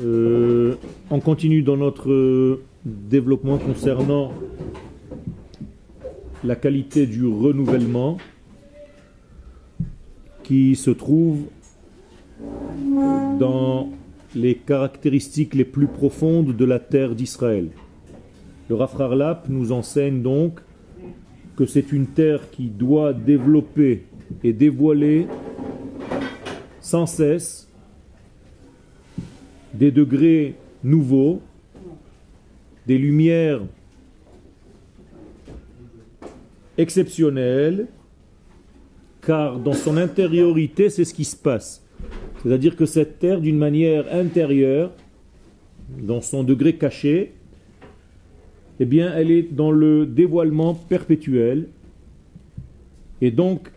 Euh, on continue dans notre euh, développement concernant la qualité du renouvellement qui se trouve dans les caractéristiques les plus profondes de la terre d'Israël. Le Rafrarlap nous enseigne donc que c'est une terre qui doit développer et dévoiler sans cesse des degrés nouveaux, des lumières exceptionnelles, car dans son intériorité, c'est ce qui se passe. C'est-à-dire que cette terre, d'une manière intérieure, dans son degré caché, eh bien, elle est dans le dévoilement perpétuel. Et donc,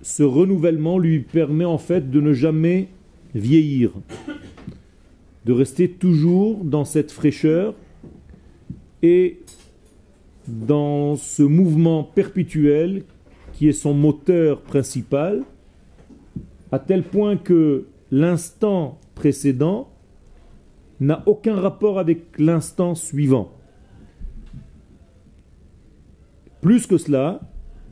ce renouvellement lui permet en fait de ne jamais vieillir, de rester toujours dans cette fraîcheur et dans ce mouvement perpétuel qui est son moteur principal, à tel point que l'instant précédent n'a aucun rapport avec l'instant suivant. Plus que cela,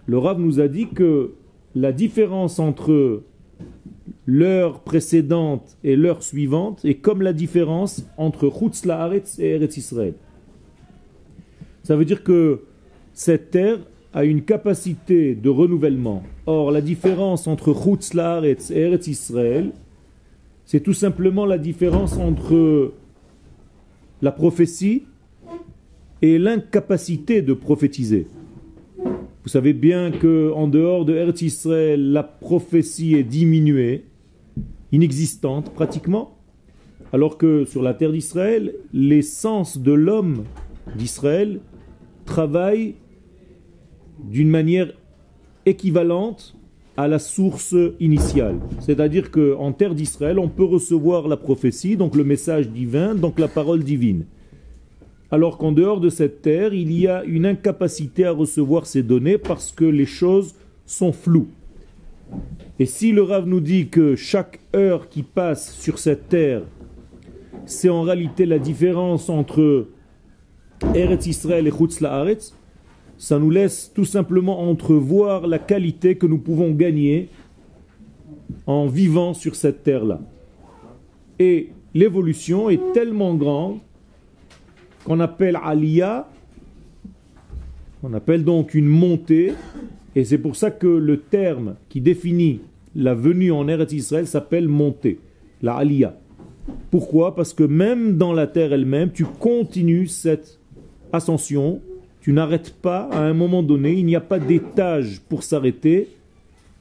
le Rav nous a dit que la différence entre l'heure précédente et l'heure suivante est comme la différence entre Chutz Laaretz et Eretz Israël. Ça veut dire que cette terre a une capacité de renouvellement. Or, la différence entre Chutz Laaretz et Eretz Israël, c'est tout simplement la différence entre la prophétie et l'incapacité de prophétiser. Vous savez bien que en dehors de Eretz Israël, la prophétie est diminuée, inexistante pratiquement, alors que sur la terre d'Israël, l'essence de l'homme d'Israël travaille d'une manière équivalente à la source initiale. C'est-à-dire qu'en terre d'Israël, on peut recevoir la prophétie, donc le message divin, donc la parole divine alors qu'en dehors de cette terre, il y a une incapacité à recevoir ces données parce que les choses sont floues. Et si le Rav nous dit que chaque heure qui passe sur cette terre, c'est en réalité la différence entre Eretz Israël et Chutz La'aretz, ça nous laisse tout simplement entrevoir la qualité que nous pouvons gagner en vivant sur cette terre-là. Et l'évolution est tellement grande qu'on appelle Aliyah, on appelle donc une montée, et c'est pour ça que le terme qui définit la venue en Eretz Israël s'appelle montée, la Aliyah. Pourquoi? Parce que même dans la terre elle-même, tu continues cette ascension, tu n'arrêtes pas à un moment donné, il n'y a pas d'étage pour s'arrêter,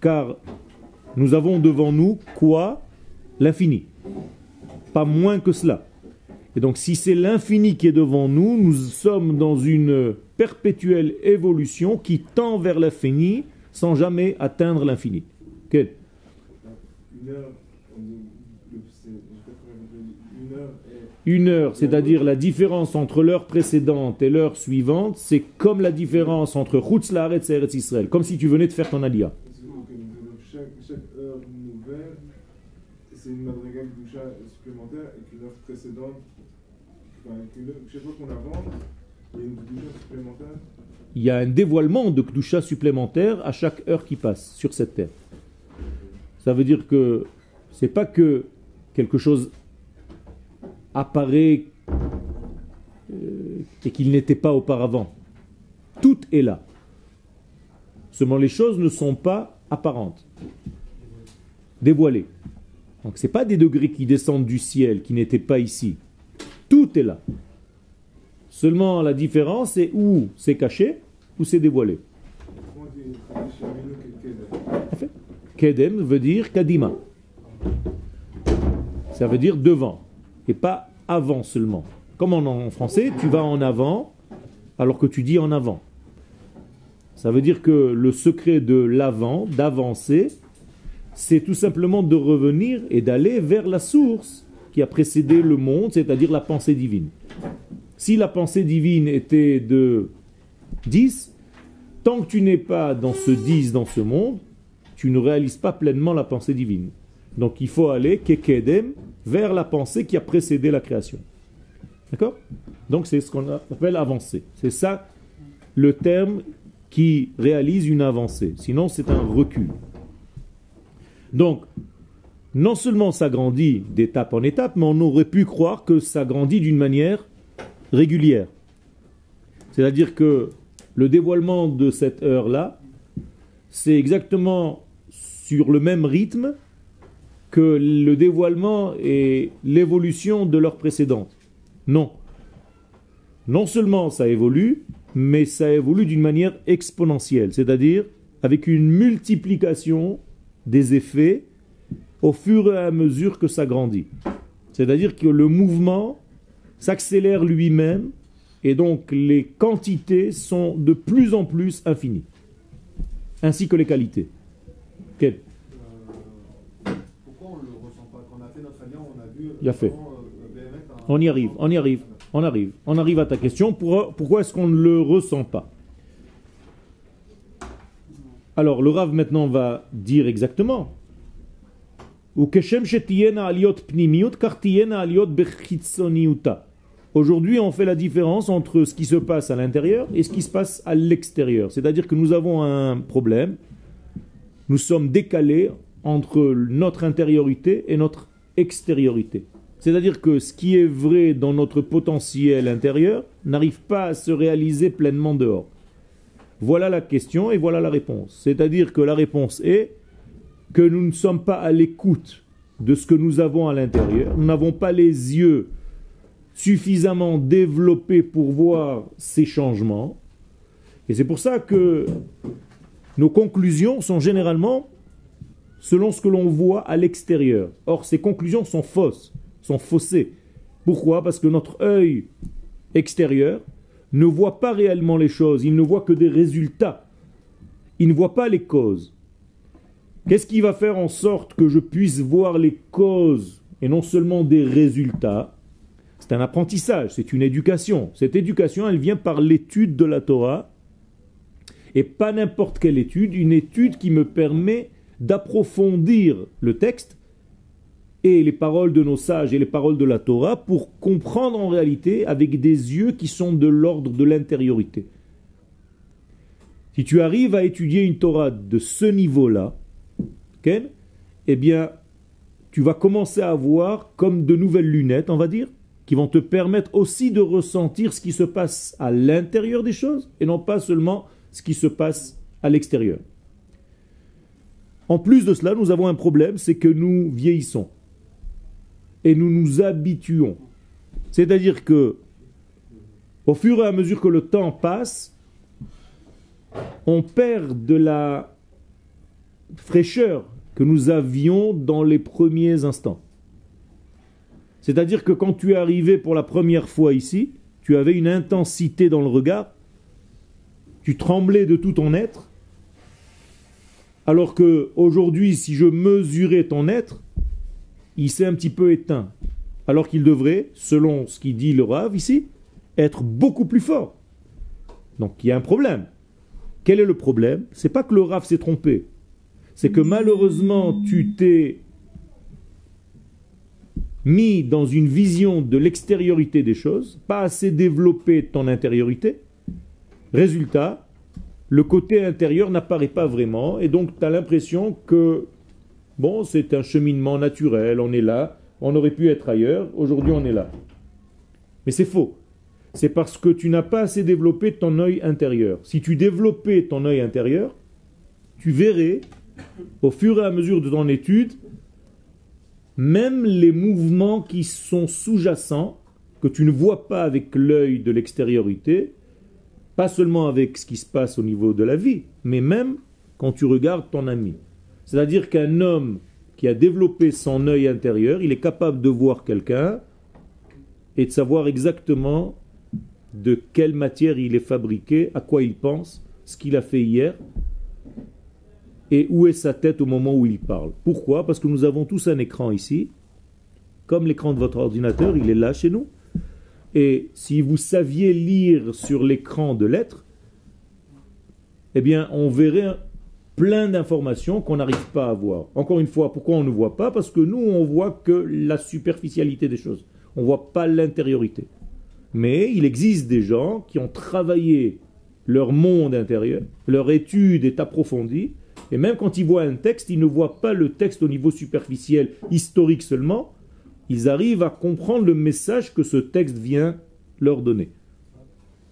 car nous avons devant nous quoi? L'infini. Pas moins que cela. Et donc si c'est l'infini qui est devant nous, nous sommes dans une perpétuelle évolution qui tend vers l'infini sans jamais atteindre l'infini. Une heure, c'est-à-dire la différence entre l'heure précédente et l'heure suivante, c'est comme la différence entre Chutz et Eretz Israël, comme si tu venais de faire ton alia. Chaque, heure nouvelle, c'est une supplémentaire et que l'heure précédente il y a un dévoilement de Kdusha supplémentaire à chaque heure qui passe sur cette terre. Ça veut dire que c'est pas que quelque chose apparaît euh, et qu'il n'était pas auparavant. Tout est là. Seulement les choses ne sont pas apparentes, dévoilées. Donc ce pas des degrés qui descendent du ciel, qui n'étaient pas ici. Tout est là. Seulement la différence c'est où c'est caché ou c'est dévoilé. Kedem veut dire kadima. Ça veut dire devant et pas avant seulement. Comme en français, tu vas en avant alors que tu dis en avant. Ça veut dire que le secret de l'avant, d'avancer, c'est tout simplement de revenir et d'aller vers la source qui a précédé le monde, c'est-à-dire la pensée divine. Si la pensée divine était de 10, tant que tu n'es pas dans ce 10 dans ce monde, tu ne réalises pas pleinement la pensée divine. Donc il faut aller kekedem vers la pensée qui a précédé la création. D'accord? Donc c'est ce qu'on appelle avancer. C'est ça le terme qui réalise une avancée. Sinon c'est un recul. Donc, non seulement ça grandit d'étape en étape, mais on aurait pu croire que ça grandit d'une manière régulière. C'est-à-dire que le dévoilement de cette heure-là, c'est exactement sur le même rythme que le dévoilement et l'évolution de l'heure précédente. Non. Non seulement ça évolue, mais ça évolue d'une manière exponentielle, c'est-à-dire avec une multiplication des effets au fur et à mesure que ça grandit. C'est-à-dire que le mouvement s'accélère lui-même et donc les quantités sont de plus en plus infinies, ainsi que les qualités. Quel euh, Pourquoi on ne le ressent pas? Quand on a fait notre alliance, on a vu... Il a fait. On y arrive, on y arrive, on arrive. On arrive à ta question. Pourquoi est-ce qu'on ne le ressent pas? Alors le Rav maintenant va dire exactement. Aujourd'hui, on fait la différence entre ce qui se passe à l'intérieur et ce qui se passe à l'extérieur. C'est-à-dire que nous avons un problème. Nous sommes décalés entre notre intériorité et notre extériorité. C'est-à-dire que ce qui est vrai dans notre potentiel intérieur n'arrive pas à se réaliser pleinement dehors. Voilà la question et voilà la réponse. C'est-à-dire que la réponse est que nous ne sommes pas à l'écoute de ce que nous avons à l'intérieur. Nous n'avons pas les yeux suffisamment développés pour voir ces changements. Et c'est pour ça que nos conclusions sont généralement selon ce que l'on voit à l'extérieur. Or, ces conclusions sont fausses, sont faussées. Pourquoi? Parce que notre œil extérieur ne voit pas réellement les choses, il ne voit que des résultats. Il ne voit pas les causes. Qu'est-ce qui va faire en sorte que je puisse voir les causes et non seulement des résultats? C'est un apprentissage, c'est une éducation. Cette éducation, elle vient par l'étude de la Torah et pas n'importe quelle étude, une étude qui me permet d'approfondir le texte et les paroles de nos sages et les paroles de la Torah pour comprendre en réalité avec des yeux qui sont de l'ordre de l'intériorité. Si tu arrives à étudier une Torah de ce niveau-là, eh bien, tu vas commencer à avoir comme de nouvelles lunettes, on va dire, qui vont te permettre aussi de ressentir ce qui se passe à l'intérieur des choses et non pas seulement ce qui se passe à l'extérieur. En plus de cela, nous avons un problème, c'est que nous vieillissons et nous nous habituons. C'est-à-dire que, au fur et à mesure que le temps passe, on perd de la fraîcheur que nous avions dans les premiers instants. C'est-à-dire que quand tu es arrivé pour la première fois ici, tu avais une intensité dans le regard, tu tremblais de tout ton être, alors que aujourd'hui, si je mesurais ton être, il s'est un petit peu éteint, alors qu'il devrait, selon ce qu'il dit le Rav ici, être beaucoup plus fort. Donc il y a un problème. Quel est le problème? C'est pas que le Rav s'est trompé c'est que malheureusement tu t'es mis dans une vision de l'extériorité des choses, pas assez développé ton intériorité. Résultat, le côté intérieur n'apparaît pas vraiment et donc tu as l'impression que bon, c'est un cheminement naturel, on est là, on aurait pu être ailleurs, aujourd'hui on est là. Mais c'est faux. C'est parce que tu n'as pas assez développé ton œil intérieur. Si tu développais ton œil intérieur, tu verrais au fur et à mesure de ton étude, même les mouvements qui sont sous-jacents, que tu ne vois pas avec l'œil de l'extériorité, pas seulement avec ce qui se passe au niveau de la vie, mais même quand tu regardes ton ami. C'est-à-dire qu'un homme qui a développé son œil intérieur, il est capable de voir quelqu'un et de savoir exactement de quelle matière il est fabriqué, à quoi il pense, ce qu'il a fait hier, et où est sa tête au moment où il parle? Pourquoi? Parce que nous avons tous un écran ici, comme l'écran de votre ordinateur, il est là chez nous. Et si vous saviez lire sur l'écran de lettres, eh bien, on verrait plein d'informations qu'on n'arrive pas à voir. Encore une fois, pourquoi on ne voit pas? Parce que nous, on voit que la superficialité des choses. On ne voit pas l'intériorité. Mais il existe des gens qui ont travaillé leur monde intérieur, leur étude est approfondie, et même quand ils voient un texte, ils ne voient pas le texte au niveau superficiel, historique seulement, ils arrivent à comprendre le message que ce texte vient leur donner.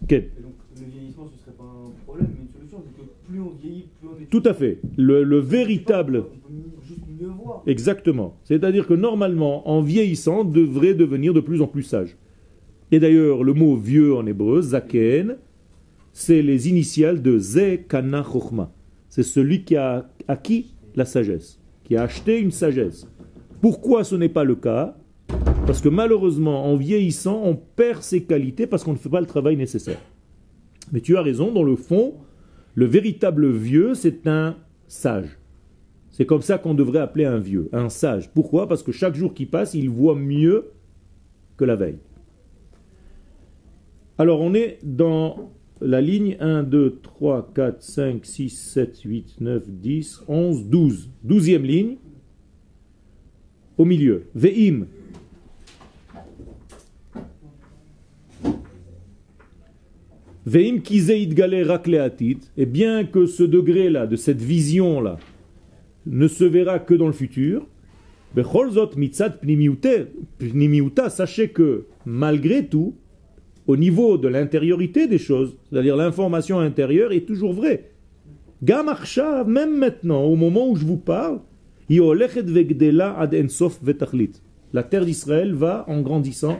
Et donc, le vieillissement, ce serait pas un problème, mais une solution, c'est que plus on vieillit, plus on est. Tout à fait. Le, le véritable... Exactement. C'est-à-dire que normalement, en vieillissant, devrait devenir de plus en plus sage. Et d'ailleurs, le mot vieux en hébreu, zaken, c'est les initiales de Ze Kana Chochma. C'est celui qui a acquis la sagesse, qui a acheté une sagesse. Pourquoi ce n'est pas le cas? Parce que malheureusement, en vieillissant, on perd ses qualités parce qu'on ne fait pas le travail nécessaire. Mais tu as raison, dans le fond, le véritable vieux, c'est un sage. C'est comme ça qu'on devrait appeler un vieux, un sage. Pourquoi? Parce que chaque jour qui passe, il voit mieux que la veille. Alors on est dans la ligne 1, 2, 3, 4, 5, 6, 7, 8, 9, 10, 11, 12. Douzième ligne. Au milieu. Ve'im. Ve'im kizeid gale rakleatit. Et bien que ce degré-là, de cette vision-là, ne se verra que dans le futur, Becholzot mitzat pnimiuta, sachez que malgré tout, au niveau de l'intériorité des choses, c'est-à-dire l'information intérieure est toujours vraie. Gamarcha, même maintenant, au moment où je vous parle, la terre d'Israël va en grandissant,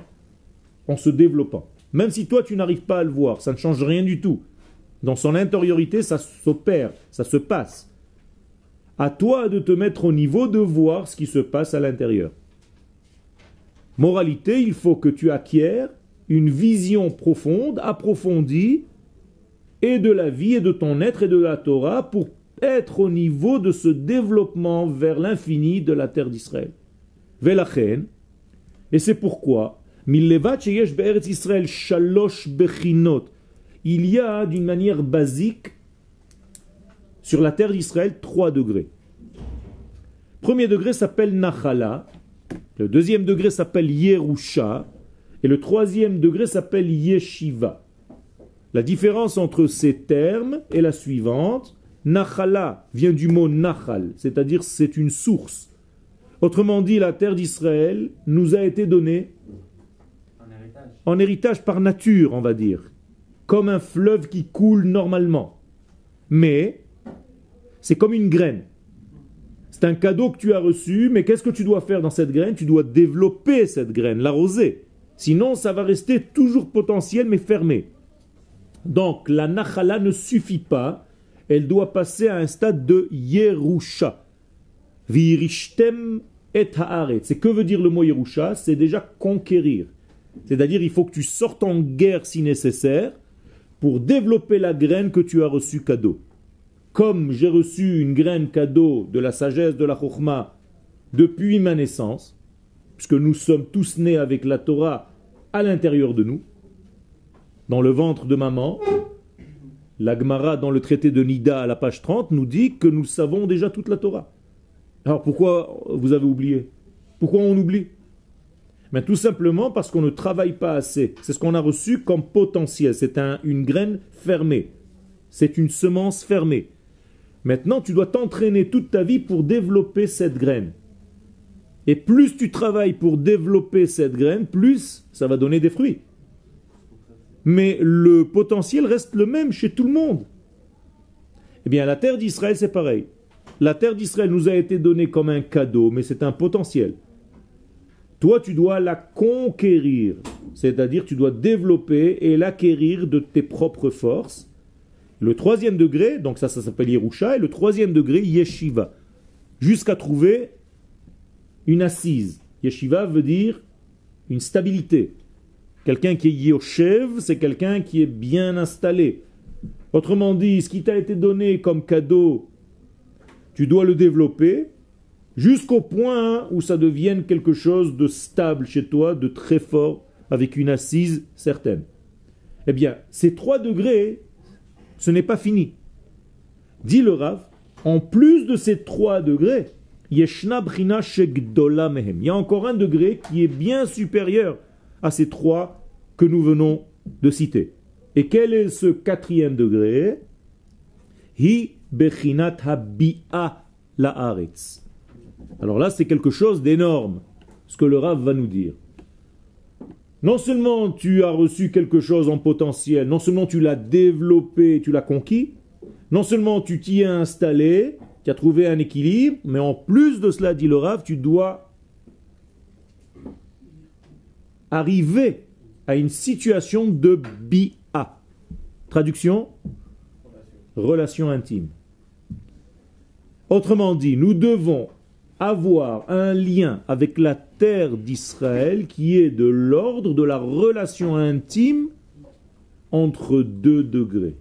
en se développant. Même si toi tu n'arrives pas à le voir, ça ne change rien du tout. Dans son intériorité, ça s'opère, ça se passe. À toi de te mettre au niveau de voir ce qui se passe à l'intérieur. Moralité, il faut que tu acquières une vision profonde, approfondie, et de la vie et de ton être et de la Torah pour être au niveau de ce développement vers l'infini de la terre d'Israël. Velachen, et c'est pourquoi, Israël shalosh bechinot, il y a d'une manière basique sur la terre d'Israël trois degrés. Premier degré s'appelle Nachala, le deuxième degré s'appelle Yerusha, et le troisième degré s'appelle Yeshiva. La différence entre ces termes est la suivante. Nachala vient du mot Nachal, c'est-à-dire c'est une source. Autrement dit, la terre d'Israël nous a été donnée En héritage. en héritage par nature, on va dire, comme un fleuve qui coule normalement. Mais c'est comme une graine. C'est un cadeau que tu as reçu, mais qu'est-ce que tu dois faire dans cette graine? Tu dois développer cette graine, l'arroser. Sinon, ça va rester toujours potentiel, mais fermé. Donc, la nachala ne suffit pas. Elle doit passer à un stade de Yerusha. Virishtem et haaret. C'est que veut dire le mot Yerusha? C'est déjà conquérir. C'est-à-dire, il faut que tu sortes en guerre si nécessaire pour développer la graine que tu as reçue cadeau. Comme j'ai reçu une graine cadeau de la sagesse de la Chokhmah depuis ma naissance, puisque nous sommes tous nés avec la Torah à l'intérieur de nous, dans le ventre de maman. La Gemara, dans le traité de Nida à la page 30, nous dit que nous savons déjà toute la Torah. Alors pourquoi vous avez oublié? Pourquoi on oublie? Mais Tout simplement parce qu'on ne travaille pas assez. C'est ce qu'on a reçu comme potentiel. C'est un- une graine fermée. C'est une semence fermée. Maintenant, tu dois t'entraîner toute ta vie pour développer cette graine. Et plus tu travailles pour développer cette graine, plus ça va donner des fruits. Mais le potentiel reste le même chez tout le monde. Eh bien, la terre d'Israël, c'est pareil. La terre d'Israël nous a été donnée comme un cadeau, mais c'est un potentiel. Toi, tu dois la conquérir, c'est-à-dire tu dois développer et l'acquérir de tes propres forces. Le troisième degré, donc ça, ça s'appelle Yerusha, et le troisième degré, Yeshiva, jusqu'à trouver une assise. Yeshiva veut dire une stabilité. Quelqu'un qui est Yoshev, c'est quelqu'un qui est bien installé. Autrement dit, ce qui t'a été donné comme cadeau, tu dois le développer jusqu'au point où ça devienne quelque chose de stable chez toi, de très fort, avec une assise certaine. Eh bien, ces trois degrés, ce n'est pas fini. Dit le Rav, En plus de ces trois degrés, Il y a encore un degré qui est bien supérieur à ces trois que nous venons de citer. Et quel est ce quatrième degré? Hi Bechinat Habi'a La'aretz. Alors là, c'est quelque chose d'énorme, ce que le Rav va nous dire. Non seulement tu as reçu quelque chose en potentiel, non seulement tu l'as développé, tu l'as conquis, non seulement tu t'y es installé, tu as trouvé un équilibre, mais en plus de cela, dit le Rav, tu dois arriver à une situation de bi'a. Traduction Relation intime. Autrement dit, nous devons avoir un lien avec la terre d'Israël qui est de l'ordre de la relation intime entre deux degrés.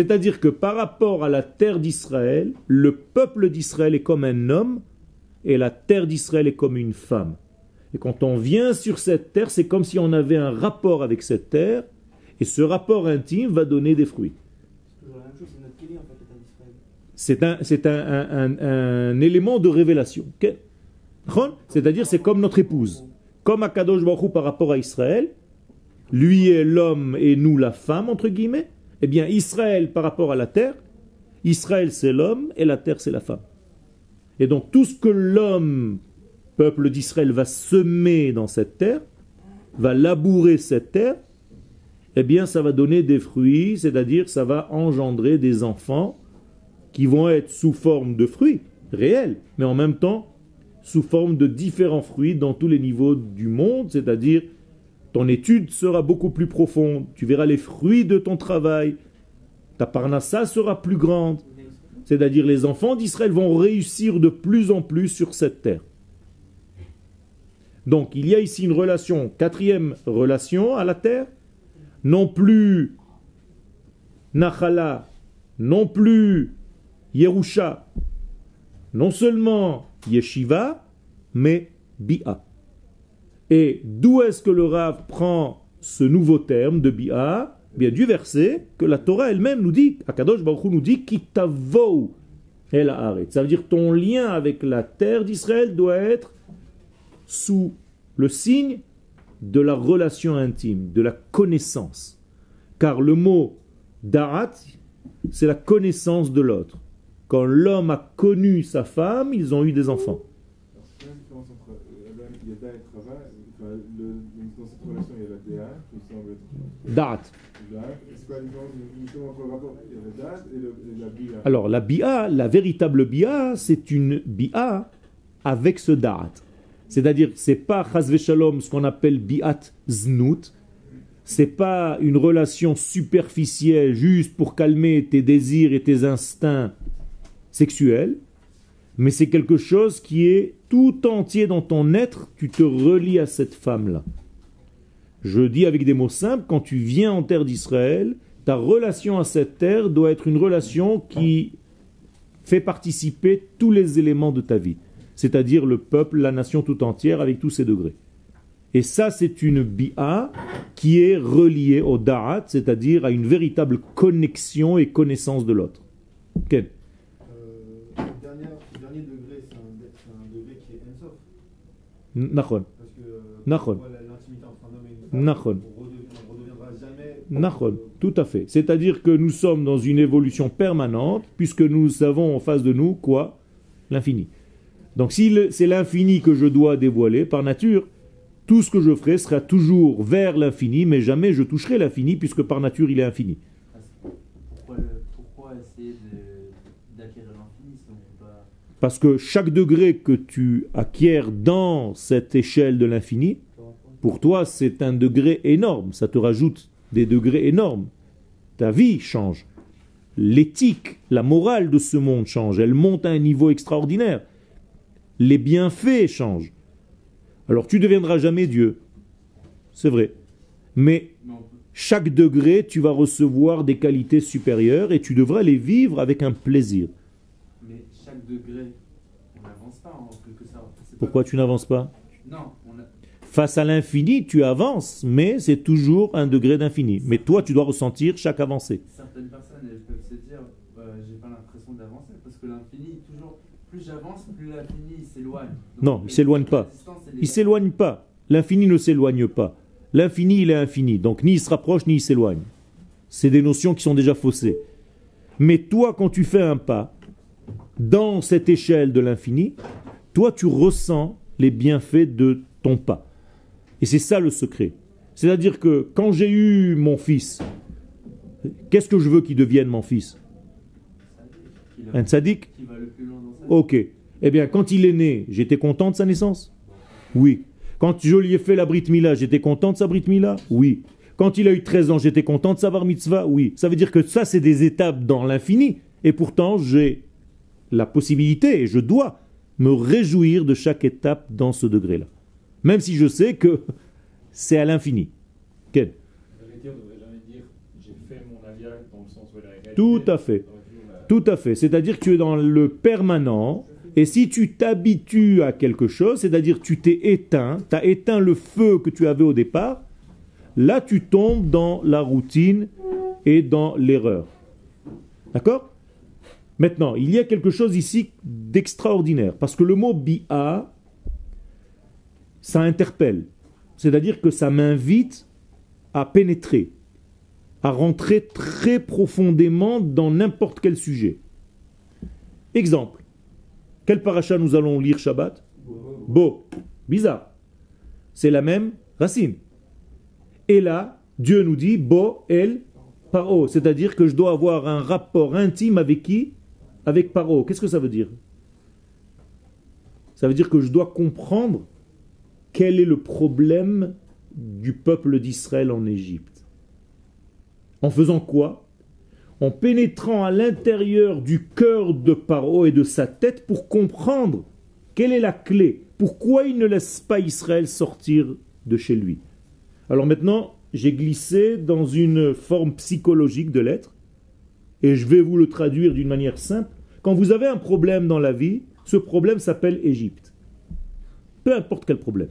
C'est-à-dire que par rapport à la terre d'Israël, le peuple d'Israël est comme un homme et la terre d'Israël est comme une femme. Et quand on vient sur cette terre, c'est comme si on avait un rapport avec cette terre et ce rapport intime va donner des fruits. C'est un, c'est un, un- un- élément de révélation. ok? Chon? C'est-à-dire, c'est comme notre épouse. Comme Akadosh Baruch Hu par rapport à Israël, lui est l'homme et nous la femme, entre guillemets. Eh bien, Israël par rapport à la terre, Israël c'est l'homme et la terre c'est la femme. Et donc, tout ce que l'homme, peuple d'Israël, va semer dans cette terre, va labourer cette terre, eh bien, ça va donner des fruits, c'est-à-dire, ça va engendrer des enfants qui vont être sous forme de fruits réels, mais en même temps sous forme de différents fruits dans tous les niveaux du monde, c'est-à-dire ton étude sera beaucoup plus profonde, tu verras les fruits de ton travail, ta parnassa sera plus grande, c'est-à-dire les enfants d'Israël vont réussir de plus en plus sur cette terre. Donc il y a ici une relation, quatrième relation à la terre, non plus Nachala, non plus Yerusha, non seulement Yeshiva, mais Bi'a. Et d'où est-ce que le Rav prend ce nouveau terme de Bi'a? Bien du verset que la Torah elle-même nous dit, Akadosh Baruch nous dit, Kitavou el haaretz. Ça veut dire ton lien avec la terre d'Israël doit être sous le signe de la relation intime, de la connaissance. Car le mot Darat, c'est la connaissance de l'autre. Quand l'homme a connu sa femme, ils ont eu des enfants. Alors, enfin, le, Dans cette relation, il y a la DA, qui semble être. Darat. Là, c'est quoi la différence justement entre le rapport Il y a la DA et, le, et la Bia. Alors la bia, la véritable bia, c'est une bia avec ce darat. C'est-à-dire, c'est pas chasve shalom ce qu'on appelle biat znout. C'est pas une relation superficielle juste pour calmer tes désirs et tes instincts sexuels, mais c'est quelque chose qui est tout entier dans ton être. Tu te relis à cette femme-là. Je dis avec des mots simples, quand tu viens en terre d'Israël, ta relation à cette terre doit être une relation qui fait participer tous les éléments de ta vie, c'est-à-dire le peuple, la nation tout entière avec tous ses degrés. Et ça, c'est une bi'a qui est reliée au da'at, c'est-à-dire à une véritable connexion et connaissance de l'autre Euh, le, dernier, le dernier degré, c'est un, c'est un degré qui est Ensof. Nachon. Parce que euh, Nachon. voilà, l'intimité entre un homme et Nachon. on ne redeviendra jamais. Nachon, tout à fait. C'est-à-dire que nous sommes dans une évolution permanente, puisque nous avons en face de nous quoi? L'infini. Donc si c'est l'infini que je dois dévoiler, par nature, tout ce que je ferai sera toujours vers l'infini, mais jamais je toucherai l'infini, puisque par nature il est infini. Pourquoi, le- pourquoi essayer de- d'acquérir l'infini si on peut pas. Parce que chaque degré que tu acquiers dans cette échelle de l'infini, pour toi c'est un degré énorme, ça te rajoute des degrés énormes. Ta vie change. L'éthique, la morale de ce monde change, elle monte à un niveau extraordinaire. Les bienfaits changent. Alors tu ne deviendras jamais Dieu, c'est vrai. Mais chaque degré, tu vas recevoir des qualités supérieures et tu devras les vivre avec un plaisir. Degré, on n'avance pas en quelque sorte. C'est pas- Pourquoi tu n'avances pas? Non, on a... Face à l'infini, tu avances, mais c'est toujours un degré d'infini. Mais toi, tu dois ressentir chaque avancée. certaines personnes elles peuvent se dire euh, j'ai pas l'impression d'avancer parce que l'infini, toujours, plus j'avance, plus l'infini s'éloigne. Non, il s'éloigne pas. Il s'éloigne pas. L'infini ne s'éloigne pas. L'infini, il est infini. Donc ni il se rapproche, ni il s'éloigne. C'est des notions qui sont déjà faussées. Mais toi, quand tu fais un pas dans cette échelle de l'infini, toi, tu ressens les bienfaits de ton pas. Et c'est ça le secret. C'est-à-dire que quand j'ai eu mon fils, qu'est-ce que je veux qu'il devienne mon fils? Un tzaddik. Ok. Eh bien, quand il est né, j'étais content de sa naissance? Oui. Quand je lui ai fait la Brit Mila, j'étais content de sa Brit Mila Oui. Quand il a eu 13 ans, j'étais content de sa Bar Mitzvah? Oui. Ça veut dire que ça, c'est des étapes dans l'infini. Et pourtant, j'ai la possibilité, et je dois, me réjouir de chaque étape dans ce degré-là. Même si je sais que c'est à l'infini. Tout à fait. Tout à fait. C'est-à-dire que tu es dans le permanent. Et si tu t'habitues à quelque chose, c'est-à-dire tu t'es éteint, tu as éteint le feu que tu avais au départ, là tu tombes dans la routine et dans l'erreur. D'accord? Maintenant, il y a quelque chose ici d'extraordinaire. Parce que le mot bi'a, ça interpelle. C'est-à-dire que ça m'invite à pénétrer à rentrer très profondément dans n'importe quel sujet. Exemple. Quel paracha nous allons lire Shabbat? Beau. Bizarre. C'est la même racine. Et là, Dieu nous dit Bo el paro. C'est-à-dire que je dois avoir un rapport intime avec qui? Avec paro. Qu'est-ce que ça veut dire? Ça veut dire que je dois comprendre quel est le problème du peuple d'Israël en Égypte. En faisant quoi? En pénétrant à l'intérieur du cœur de Paro et de sa tête pour comprendre quelle est la clé. Pourquoi il ne laisse pas Israël sortir de chez lui Alors maintenant, j'ai glissé dans une forme psychologique de l'être et je vais vous le traduire d'une manière simple. Quand vous avez un problème dans la vie, ce problème s'appelle Égypte. Peu importe quel problème.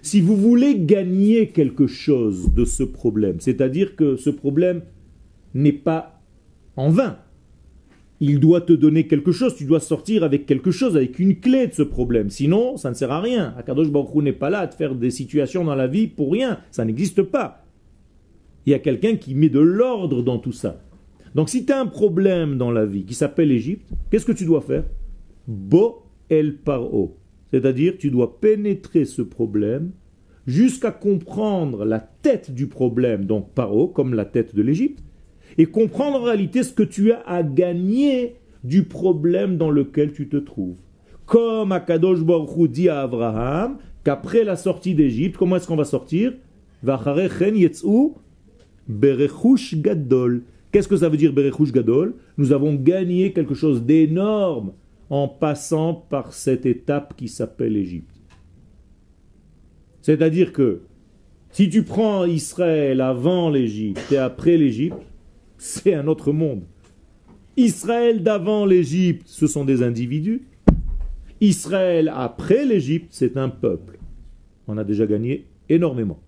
Si vous voulez gagner quelque chose de ce problème, c'est-à-dire que ce problème n'est pas en vain, il doit te donner quelque chose, tu dois sortir avec quelque chose, avec une clé de ce problème. Sinon, ça ne sert à rien. Akadosh Baruch n'est pas là à te faire des situations dans la vie pour rien. Ça n'existe pas. Il y a quelqu'un qui met de l'ordre dans tout ça. Donc si tu as un problème dans la vie qui s'appelle Égypte, qu'est-ce que tu dois faire? Bo el paro. C'est-à-dire, tu dois pénétrer ce problème jusqu'à comprendre la tête du problème, donc paro, comme la tête de l'Égypte, et comprendre en réalité ce que tu as à gagner du problème dans lequel tu te trouves. Comme Akadosh Baruch Hu dit à Abraham qu'après la sortie d'Égypte, comment est-ce qu'on va sortir? Gadol. Qu'est-ce que ça veut dire berechush gadol? Nous avons gagné quelque chose d'énorme en passant par cette étape qui s'appelle Égypte. C'est-à-dire que si tu prends Israël avant l'Égypte et après l'Égypte, c'est un autre monde. Israël d'avant l'Égypte, ce sont des individus. Israël après l'Égypte, c'est un peuple. On a déjà gagné énormément.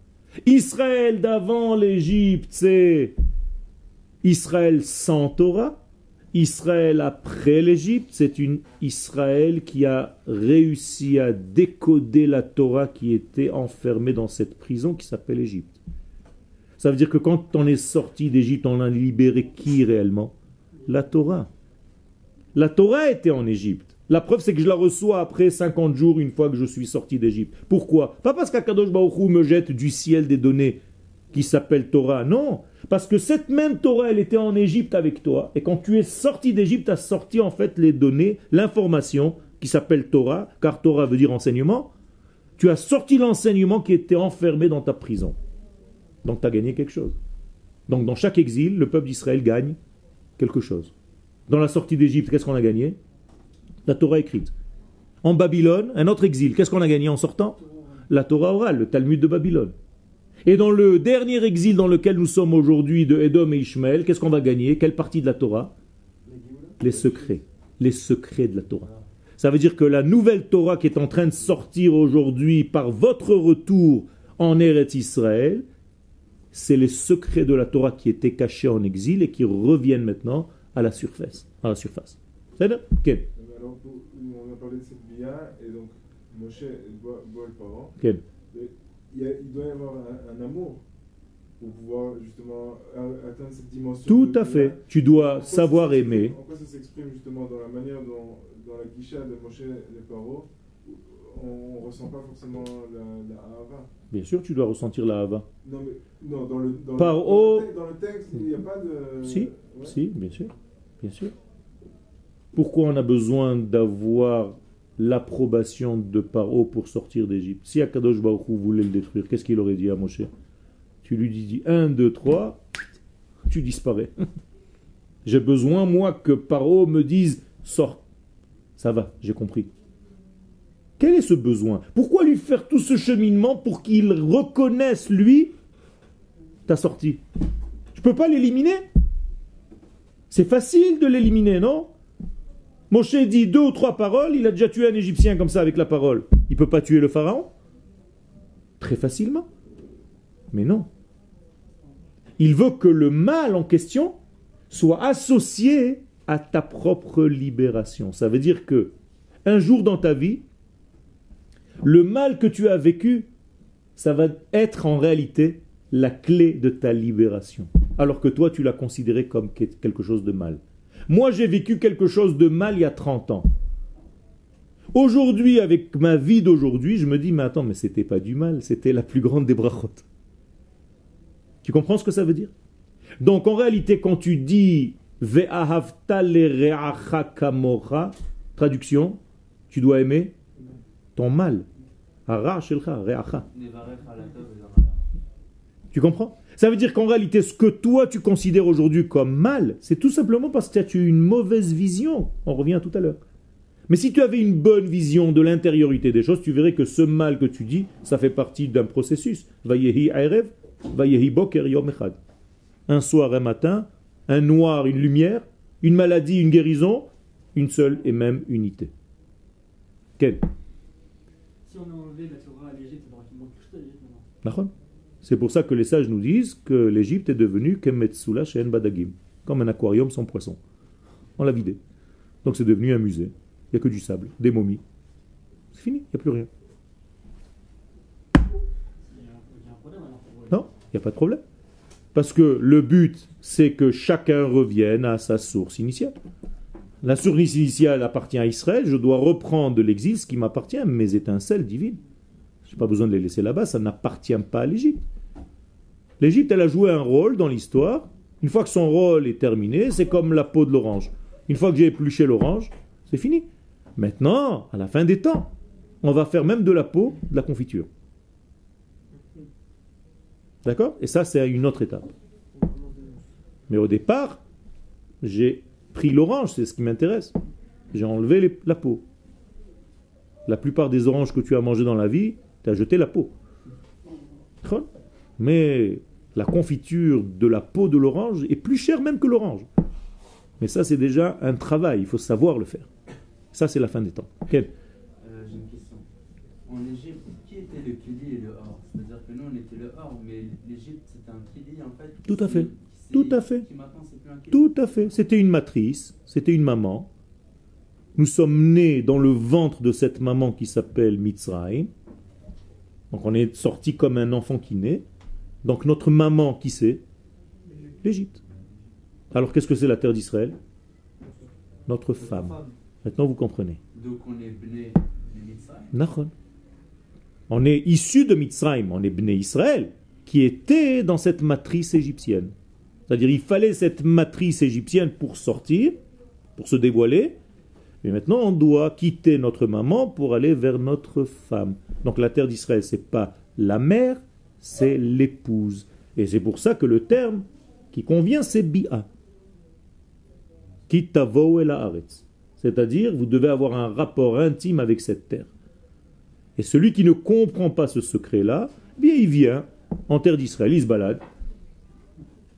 Israël d'avant l'Égypte, c'est Israël sans Torah. Israël après l'Égypte, c'est une Israël qui a réussi à décoder la Torah qui était enfermée dans cette prison qui s'appelle Égypte. Ça veut dire que quand on est sorti d'Égypte, on a libéré qui réellement? La Torah. La Torah était en Égypte. La preuve, c'est que je la reçois après 50 jours, une fois que je suis sorti d'Égypte. Pourquoi? Pas parce qu'Akadosh Baruch Hu me jette du ciel des données qui s'appellent Torah. Non, parce que cette même Torah, elle était en Égypte avec toi. Et quand tu es sorti d'Égypte, tu as sorti en fait les données, l'information qui s'appelle Torah, car Torah veut dire enseignement. Tu as sorti l'enseignement qui était enfermé dans ta prison. Donc tu as gagné quelque chose. Donc dans chaque exil, le peuple d'Israël gagne quelque chose. Dans la sortie d'Égypte, qu'est-ce qu'on a gagné? La Torah écrite. En Babylone, un autre exil, qu'est-ce qu'on a gagné en sortant? La Torah orale, le Talmud de Babylone. Et dans le dernier exil dans lequel nous sommes aujourd'hui de Edom et Ishmael, qu'est-ce qu'on va gagner? Quelle partie de la Torah? Les secrets. Les secrets de la Torah. Ça veut dire que la nouvelle Torah qui est en train de sortir aujourd'hui par votre retour en Eretz Israël, c'est les secrets de la Torah qui étaient cachés en exil et qui reviennent maintenant à la surface. À la surface. C'est bien? Okay. On a parlé de cette bia et donc Moshe le parent. Okay il, y a- il doit y avoir un, un amour pour pouvoir justement atteindre cette dimension. Tout à fait. Tu dois En quoi savoir s'exprime- aimer. En quoi ça s'exprime justement dans la manière dont, dans la guicha de Moshe les paro, on ne ressent pas forcément la, la hava. Bien sûr, tu dois ressentir la hava. Non, mais non, dans le, dans Paro- le, dans le texte- dans le texte, il n'y a pas de. Si, Ouais. Si, bien sûr. Bien sûr. Pourquoi on a besoin d'avoir l'approbation de Paro pour sortir d'Égypte Si Akadosh Baruch Hu voulait le détruire, qu'est-ce qu'il aurait dit à Moshe? Tu lui dis 1, 2, 3, tu disparais. J'ai besoin, moi, que Paro me dise sors. Ça va, j'ai compris. Quel est ce besoin? Pourquoi lui faire tout ce cheminement pour qu'il reconnaisse, lui, ta sortie? Je peux pas l'éliminer? C'est facile de l'éliminer, non? Moshe dit deux ou trois paroles, il a déjà tué un Égyptien comme ça avec la parole. Il peut pas tuer le pharaon? Très facilement. Mais non. Il veut que le mal en question soit associé à ta propre libération. Ça veut dire que un jour dans ta vie, le mal que tu as vécu, ça va être en réalité la clé de ta libération. Alors que toi, tu l'as considéré comme que- quelque chose de mal. Moi, j'ai vécu quelque chose de mal il y a 30 ans. Aujourd'hui, avec ma vie d'aujourd'hui, je me dis, mais attends, mais c'était pas du mal, c'était la plus grande des brachot. Tu comprends ce que ça veut dire? Donc, en réalité, quand tu dis Ve'ahavta kamora, traduction, tu dois aimer ton mal. Tu comprends? Ça veut dire qu'en réalité, ce que toi tu considères aujourd'hui comme mal, c'est tout simplement parce que tu as eu une mauvaise vision. On revient à tout à l'heure. Mais si tu avais une bonne vision de l'intériorité des choses, tu verrais que ce mal que tu dis, ça fait partie d'un processus. Vayehi erev, vayehi boker yom echad. Un soir, un matin, un noir, une lumière, une maladie, une guérison, une seule et même unité. Quelle? Si on a enlevé la Torah à l'Égypte, l'Égypte maintenant. C'est pour ça que les sages nous disent que l'Égypte est devenue Kemetsula Shen Badagim, comme un aquarium sans poisson. On l'a vidé. Donc c'est devenu un musée. Il n'y a que du sable, des momies. C'est fini, il n'y a plus rien. Non, il n'y a pas de problème. Parce que le but, c'est que chacun revienne à sa source initiale. La source initiale appartient à Israël, je dois reprendre l'exil ce qui m'appartient, mes étincelles divines. Je n'ai pas besoin de les laisser là-bas, ça n'appartient pas à l'Égypte. L'Égypte, elle a joué un rôle dans l'histoire. Une fois que son rôle est terminé, c'est comme la peau de l'orange. Une fois que j'ai épluché l'orange, c'est fini. Maintenant, à la fin des temps, on va faire même de la peau de la confiture. D'accord? Et ça, c'est une autre étape. Mais au départ, j'ai pris l'orange, c'est ce qui m'intéresse. J'ai enlevé la peau. La plupart des oranges que tu as mangées dans la vie, tu as jeté la peau. Mais la confiture de la peau de l'orange est plus chère même que l'orange. Mais ça, c'est déjà un travail, il faut savoir le faire. Ça, c'est la fin des temps. Euh, J'ai une question. En Égypte, qui était le Kili et le Or? C'est-à-dire que nous, on était le Or, mais l'Égypte, c'était un Kili en fait. Tout à fait. Tout à fait. Tout à fait. C'était une matrice, c'était une maman. Nous sommes nés dans le ventre de cette maman qui s'appelle Mitzrayim. Donc on est sorti comme un enfant qui naît. Donc notre maman, qui c'est? L'Égypte. Alors qu'est-ce que c'est la terre d'Israël? Notre femme. Maintenant vous comprenez. Donc, on est Bné. Nachon. On est issu de Mitzrayim, on est Bné Israël, qui était dans cette matrice égyptienne. C'est-à-dire il fallait cette matrice égyptienne pour sortir, pour se dévoiler, mais maintenant on doit quitter notre maman pour aller vers notre femme. Donc la terre d'Israël, c'est pas la mère, c'est l'épouse. Et c'est pour ça que le terme qui convient, c'est Bi'a. Kitavo. C'est-à-dire, vous devez avoir un rapport intime avec cette terre. Et celui qui ne comprend pas ce secret-là, eh bien il vient en terre d'Israël, il se balade.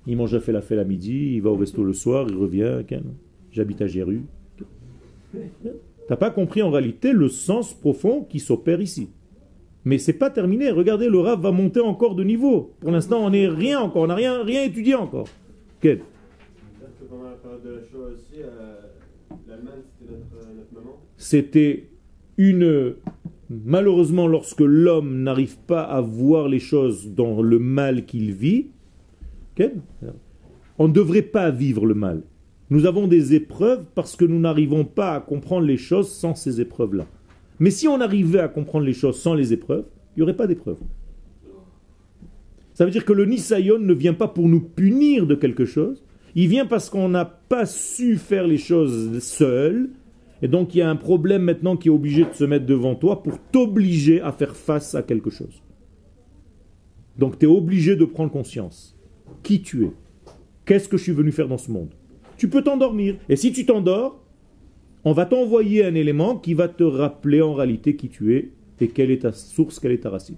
Il mange un falafel à midi, il va au resto le soir, il revient. J'habite à Jéru. T'as pas compris en réalité le sens profond qui s'opère ici. Mais c'est pas terminé. Regardez, le Rav va monter encore de niveau. Pour l'instant, on n'est rien encore, on n'a rien, étudié encore. Quel c'était une... Malheureusement, lorsque l'homme n'arrive pas à voir les choses dans le mal qu'il vit, on ne devrait pas vivre le mal. Nous avons des épreuves parce que nous n'arrivons pas à comprendre les choses sans ces épreuves-là. Mais si on arrivait à comprendre les choses sans les épreuves, il n'y aurait pas d'épreuves. Ça veut dire que le Nisayon ne vient pas pour nous punir de quelque chose, il vient parce qu'on n'a pas su faire les choses seul, et donc il y a un problème maintenant qui est obligé de se mettre devant toi pour t'obliger à faire face à quelque chose. Donc tu es obligé de prendre conscience. Qui tu es Qu'est-ce que je suis venu faire dans ce monde? Tu peux t'endormir. Et si tu t'endors, on va t'envoyer un élément qui va te rappeler en réalité qui tu es et quelle est ta source, quelle est ta racine.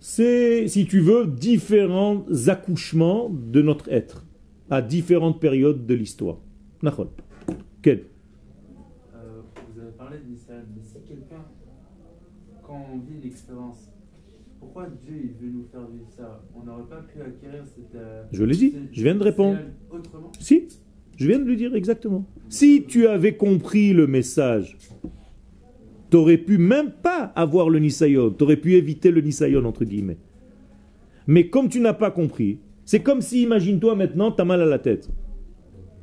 C'est euh, si tu veux, différents accouchements de notre être à différentes périodes de l'histoire. Nachol. Quel? Euh, vous avez parlé de l'Israël, mais si quelqu'un, quand on vit l'expérience, pourquoi Dieu il veut nous faire vivre ça? On n'aurait pas pu acquérir cette. euh, Je l'ai dit, je viens de répondre. Autrement? Si, je viens de lui dire exactement. Si tu avais compris le message, t'aurais pu même pas avoir le Nisayon, t'aurais pu éviter le Nisayon entre guillemets. Mais comme tu n'as pas compris, c'est comme si, imagine-toi maintenant, tu as mal à la tête.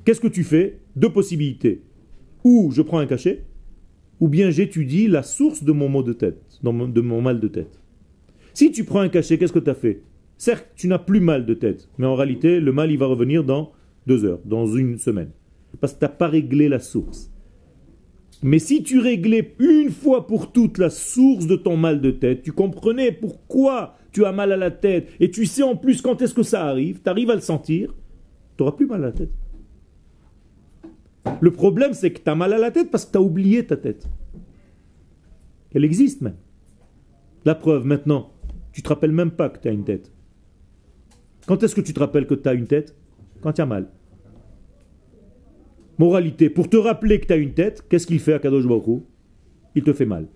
Qu'est-ce que tu fais? Deux possibilités. Ou je prends un cachet, ou bien j'étudie la source de mon mot de tête, dans mon- de mon mal de tête. Si tu prends un cachet, qu'est-ce que tu as fait? Certes, tu n'as plus mal de tête, mais en réalité, le mal, il va revenir dans deux heures, dans une semaine. Parce que tu n'as pas réglé la source. Mais si tu réglais une fois pour toutes la source de ton mal de tête, tu comprenais pourquoi tu as mal à la tête, et tu sais en plus quand est-ce que ça arrive, tu arrives à le sentir, tu n'auras plus mal à la tête. Le problème, c'est que tu as mal à la tête parce que tu as oublié ta tête. Elle existe même. La preuve, maintenant, tu te rappelles même pas que tu as une tête. Quand est-ce que tu te rappelles que tu as une tête? Quand tu as mal. Moralité, pour te rappeler que tu as une tête, qu'est-ce qu'il fait à Kadosh Baruch Il te fait mal.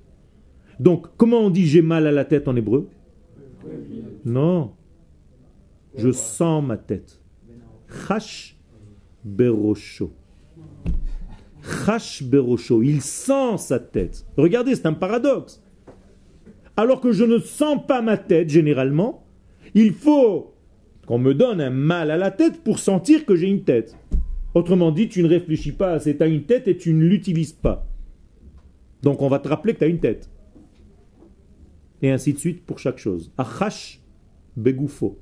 Donc, comment on dit j'ai mal à la tête en hébreu? Non. Je sens ma tête. Chash berosho. Chash berosho. Il sent sa tête. Regardez, c'est un paradoxe. Alors que je ne sens pas ma tête généralement, il faut qu'on me donne un mal à la tête pour sentir que j'ai une tête. Autrement dit, tu ne réfléchis pas assez, tu as une tête et tu ne l'utilises pas. Donc on va te rappeler que tu as une tête. Et ainsi de suite pour chaque chose. Achash begoufo.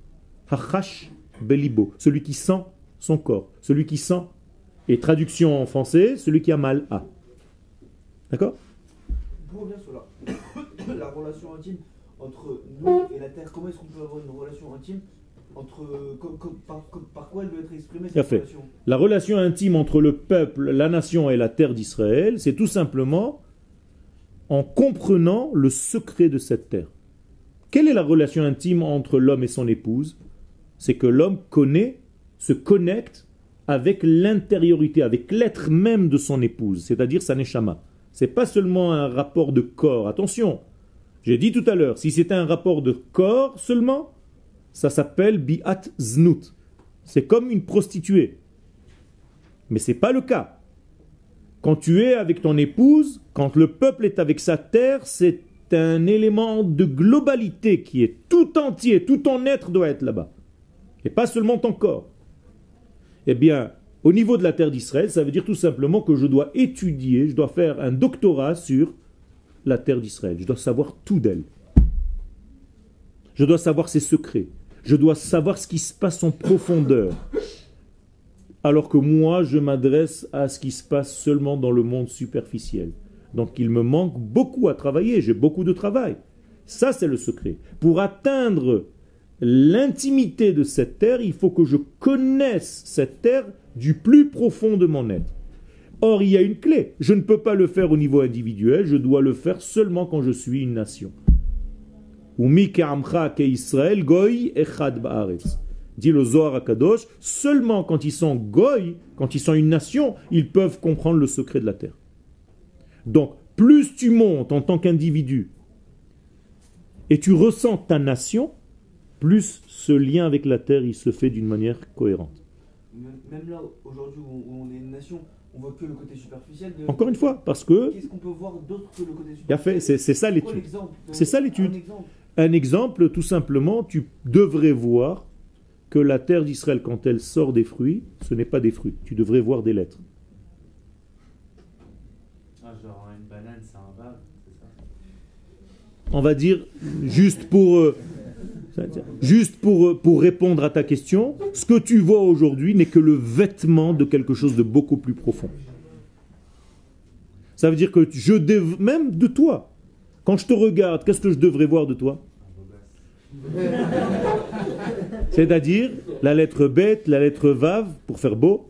Achash belibo. Celui qui sent son corps. Celui qui sent. Et traduction en français, celui qui a mal à. D'accord? La, la relation intime entre nous et la Terre, comment est-ce qu'on peut avoir une relation intime entre, comme- comme- par, comme- par quoi elle doit être exprimée Tout à cette fait. relation? La relation intime entre le peuple, la nation et la terre d'Israël, c'est tout simplement en comprenant le secret de cette terre. Quelle est la relation intime entre l'homme et son épouse? C'est que l'homme connaît, se connecte avec l'intériorité, avec l'être même de son épouse, c'est-à-dire sa neshama. C'est pas seulement un rapport de corps. Attention, j'ai dit tout à l'heure, si c'était un rapport de corps seulement, ça s'appelle biat znut. C'est comme une prostituée. Mais ce n'est pas le cas. Quand tu es avec ton épouse, quand le peuple est avec sa terre, c'est un élément de globalité qui est tout entier, tout ton être doit être là-bas. Et pas seulement ton corps. Eh bien, au niveau de la terre d'Israël, ça veut dire tout simplement que je dois étudier, je dois faire un doctorat sur la terre d'Israël. Je dois savoir tout d'elle. Je dois savoir ses secrets. Je dois savoir ce qui se passe en profondeur. Alors que moi, je m'adresse à ce qui se passe seulement dans le monde superficiel. Donc il me manque beaucoup à travailler, j'ai beaucoup de travail. Ça, c'est le secret. Pour atteindre l'intimité de cette terre, il faut que je connaisse cette terre du plus profond de mon être. Or, il y a une clé. Je ne peux pas le faire au niveau individuel, je dois le faire seulement quand je suis une nation. Umi ke'amcha ke'Israël goy echad. Dit le Zohar Kadosh, seulement quand ils sont goy, quand ils sont une nation, ils peuvent comprendre le secret de la terre. Donc, plus tu montes en tant qu'individu et tu ressens ta nation, plus ce lien avec la terre il se fait d'une manière cohérente. même, là, aujourd'hui, on est une nation, on voit que le côté superficiel. De... Encore une fois, parce que Qu'est-ce qu'on peut voir d'autre que le côté il y a fait, superficiel c'est c'est ça l'étude. C'est ça l'étude. Un exemple. Un exemple, tout simplement, tu devrais voir que la terre d'Israël, quand elle sort des fruits, ce n'est pas des fruits. Tu devrais voir des lettres. Ah, genre une banane, c'est un vague, c'est ça? On va dire, juste pour, euh, juste pour, euh, pour répondre à ta question, ce que tu vois aujourd'hui n'est que le vêtement de quelque chose de beaucoup plus profond. Ça veut dire que je même de toi, quand je te regarde, qu'est-ce que je devrais voir de toi? C'est-à-dire la lettre bête, la lettre vav pour faire beau,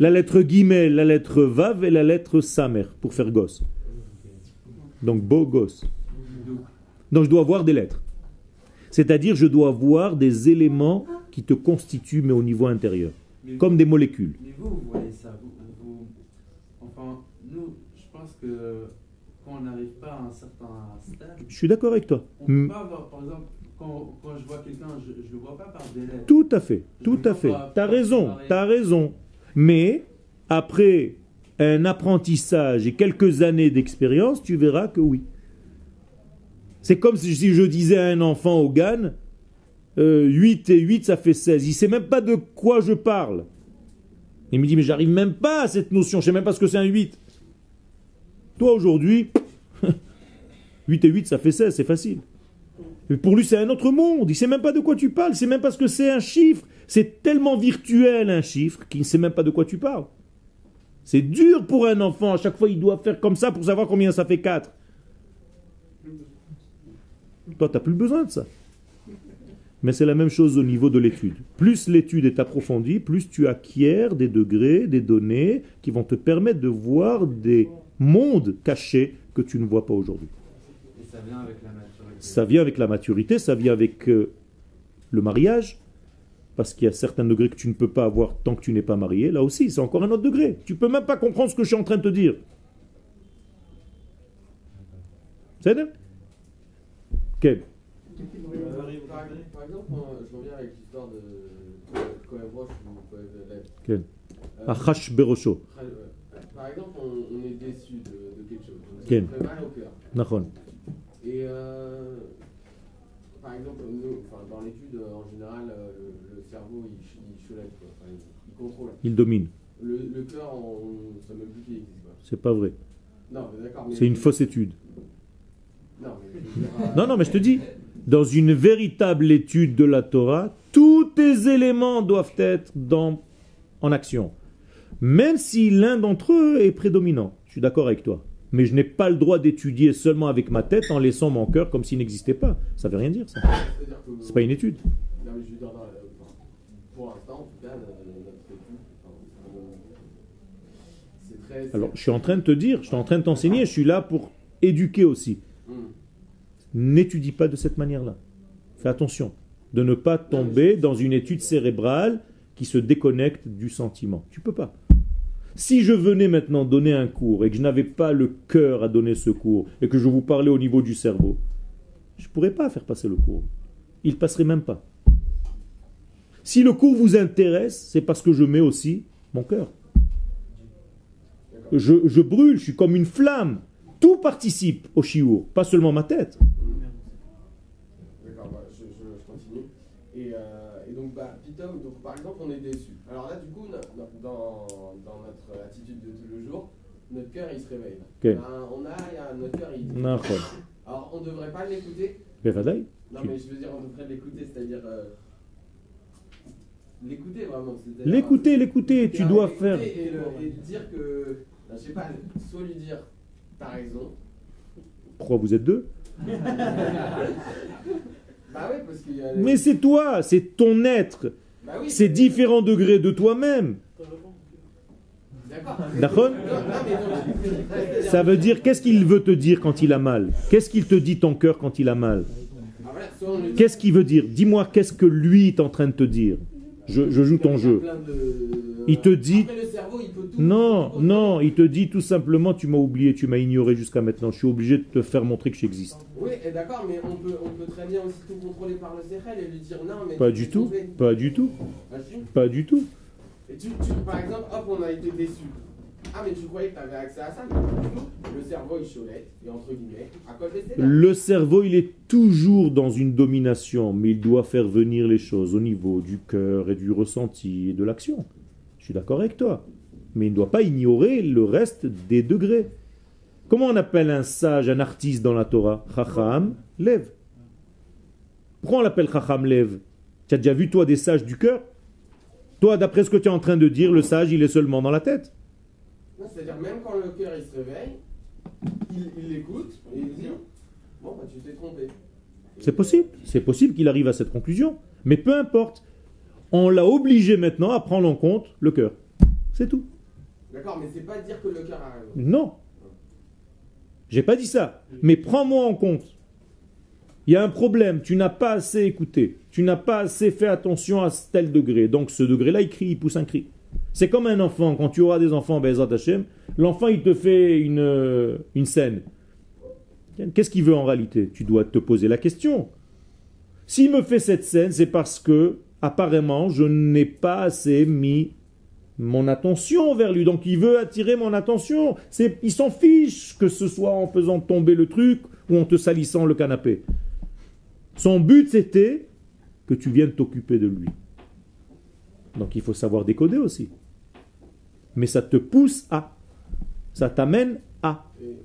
la lettre guillemets, la lettre vav et la lettre samer pour faire gosse. Donc beau gosse. Donc je dois avoir des lettres. C'est-à-dire je dois avoir des éléments qui te constituent mais au niveau intérieur, Mais comme des molécules. Mais vous, vous voyez ça. Vous, vous- enfin, nous, je pense que quand on n'arrive pas à un certain stade, Je suis d'accord avec toi. on ne peut pas avoir, par exemple, quand, quand je vois quelqu'un, je ne le vois pas par lettres. Tout à fait, tout à fait. T'as raison, t'as raison. Mais après un apprentissage et quelques années d'expérience, tu verras que oui. C'est comme si je disais à un enfant au GAN, euh, 8 et 8 ça fait 16. Il sait même pas de quoi je parle. Il me dit mais j'arrive même pas à cette notion, je sais même pas ce que c'est un 8. Toi aujourd'hui, 8 et 8 ça fait 16, c'est facile. Mais pour lui, c'est un autre monde. Il sait même pas de quoi tu parles. Il sait même pas ce que c'est un chiffre. C'est tellement virtuel un chiffre qu'il ne sait même pas de quoi tu parles. C'est dur pour un enfant. À chaque fois, il doit faire comme ça pour savoir combien ça fait 4. Toi, tu n'as plus besoin de ça. Mais c'est la même chose au niveau de l'étude. Plus l'étude est approfondie, plus tu acquiers des degrés, des données qui vont te permettre de voir des mondes cachés que tu ne vois pas aujourd'hui. Ça vient avec la maturité. Ça vient avec la maturité, ça vient avec le mariage, parce qu'il y a certains degrés que tu ne peux pas avoir tant que tu n'es pas marié. Là aussi, c'est encore un autre degré. Tu peux même pas comprendre ce que je suis en train de te dire. C'est Quel? Par, exemple, je reviens avec l'histoire de Cohen Roche ou. Quel? Euh, Achash Berosho. Par exemple, on, est déçu de, quelque chose. On Quel? se fait mal au cœur. Nachon. Et euh, par exemple, nous, enfin, dans l'étude, en général, euh, le, le cerveau, il, il choulette, quoi. Enfin, il, il contrôle. Il domine. Le, le cœur, on ne sait même plus qu'il existe. C'est pas vrai. Non, mais d'accord. C'est une fausse étude. Non, Non, mais je te dis, dans une véritable étude de la Torah, tous tes éléments doivent être dans, en action. Même si l'un d'entre eux est prédominant. Je suis d'accord avec toi. Mais je n'ai pas le droit d'étudier seulement avec ma tête en laissant mon cœur comme s'il n'existait pas. Ça veut rien dire, ça. C'est pas une étude. Non, mais je veux dire, dans la- enfin, pour l'instant, en tout cas, c'est très. Alors, je suis en train de te dire, je suis en train de t'enseigner, je suis là pour éduquer aussi. N'étudie pas de cette manière-là. Fais attention de ne pas tomber dans une étude cérébrale qui se déconnecte du sentiment. Tu peux pas. Si je venais maintenant donner un cours et que je n'avais pas le cœur à donner ce cours et que je vous parlais au niveau du cerveau, je ne pourrais pas faire passer le cours. Il passerait même pas. Si le cours vous intéresse, c'est parce que je mets aussi mon cœur. Je, je brûle, je suis comme une flamme. Tout participe au chiour, pas seulement ma tête. D'accord, bah, je, je- je continue. Et, euh, et donc, bah, Pitom, donc, par exemple, on est déçu. Alors là, du coup, dans, dans notre attitude de tous les jours, notre cœur, il se réveille. Okay. Ben, on a, notre cœur, il... dit. Alors, on ne devrait pas l'écouter. Mais Non, mais je veux dire, on devrait l'écouter, c'est-à-dire... Euh, l'écouter, vraiment. Euh, l'écouter, l'écouter, tu dois faire... Et, dire que... Ben, je sais pas, soit lui dire, t'as raison. Pourquoi vous êtes deux? Bah oui, parce que... Mais c'est toi, c'est ton être. Bah oui, C'est différents degrés de toi-même. D'accord. Ça veut dire, qu'est-ce qu'il veut te dire quand il a mal? Qu'est-ce qu'il te dit ton cœur quand il a mal? Ah, Qu'est-ce qu'il veut dire? Dis-moi, qu'est-ce que lui est en train de te dire? Je, je joue ton jeu. de- Il te dit- Après, le cerveau, il peut tout. Non, non, il te dit tout simplement, tu m'as oublié, tu m'as ignoré jusqu'à maintenant. Je suis obligé de te faire montrer que j'existe. Oui, et d'accord, mais on peut, on peut très bien aussi tout contrôler par le CRL et lui dire non, mais. Pas du tout, pas du tout, Ah, pas du tout. Et tu, tu- par exemple, hop, on a été déçu. Ah, mais tu croyais que tu avais accès à ça. Le cerveau, il cholette, et entre guillemets, à cause des. Le cerveau, il est toujours dans une domination, mais il doit faire venir les choses au niveau du cœur et du ressenti et de l'action. Je suis d'accord avec toi. Mais il ne doit pas ignorer le reste des degrés. Comment on appelle un sage, un artiste dans la Torah? Chacham, lève. Pourquoi on l'appelle Chacham, lève Tu as déjà vu, toi, des sages du cœur? Toi, d'après ce que tu es en train de dire, le sage, il est seulement dans la tête. C'est-à-dire, même quand le cœur il se réveille, il il l'écoute et il dit Bon, bah, tu t'es trompé. C'est possible. C'est possible qu'il arrive à cette conclusion. Mais peu importe. On l'a obligé maintenant à prendre en compte le cœur. C'est tout. D'accord, mais c'est pas dire que le cœur a raison. Non. J'ai pas dit ça. Mais prends-moi en compte. Il y a un problème. Tu n'as pas assez écouté. Tu n'as pas assez fait attention à tel degré. Donc ce degré-là, il crie, il pousse un cri. C'est comme un enfant. Quand tu auras des enfants, Bezrat Hashem, l'enfant, il te fait une, euh, scène. Qu'est-ce qu'il veut en réalité? Tu dois te poser la question. S'il me fait cette scène, c'est parce que, apparemment, je n'ai pas assez mis mon attention vers lui. Donc il veut attirer mon attention. Il s'en fiche que ce soit en faisant tomber le truc ou en te salissant le canapé. Son but c'était que tu viennes t'occuper de lui. Donc il faut savoir décoder aussi. Mais ça te pousse à. Ça t'amène à. Et,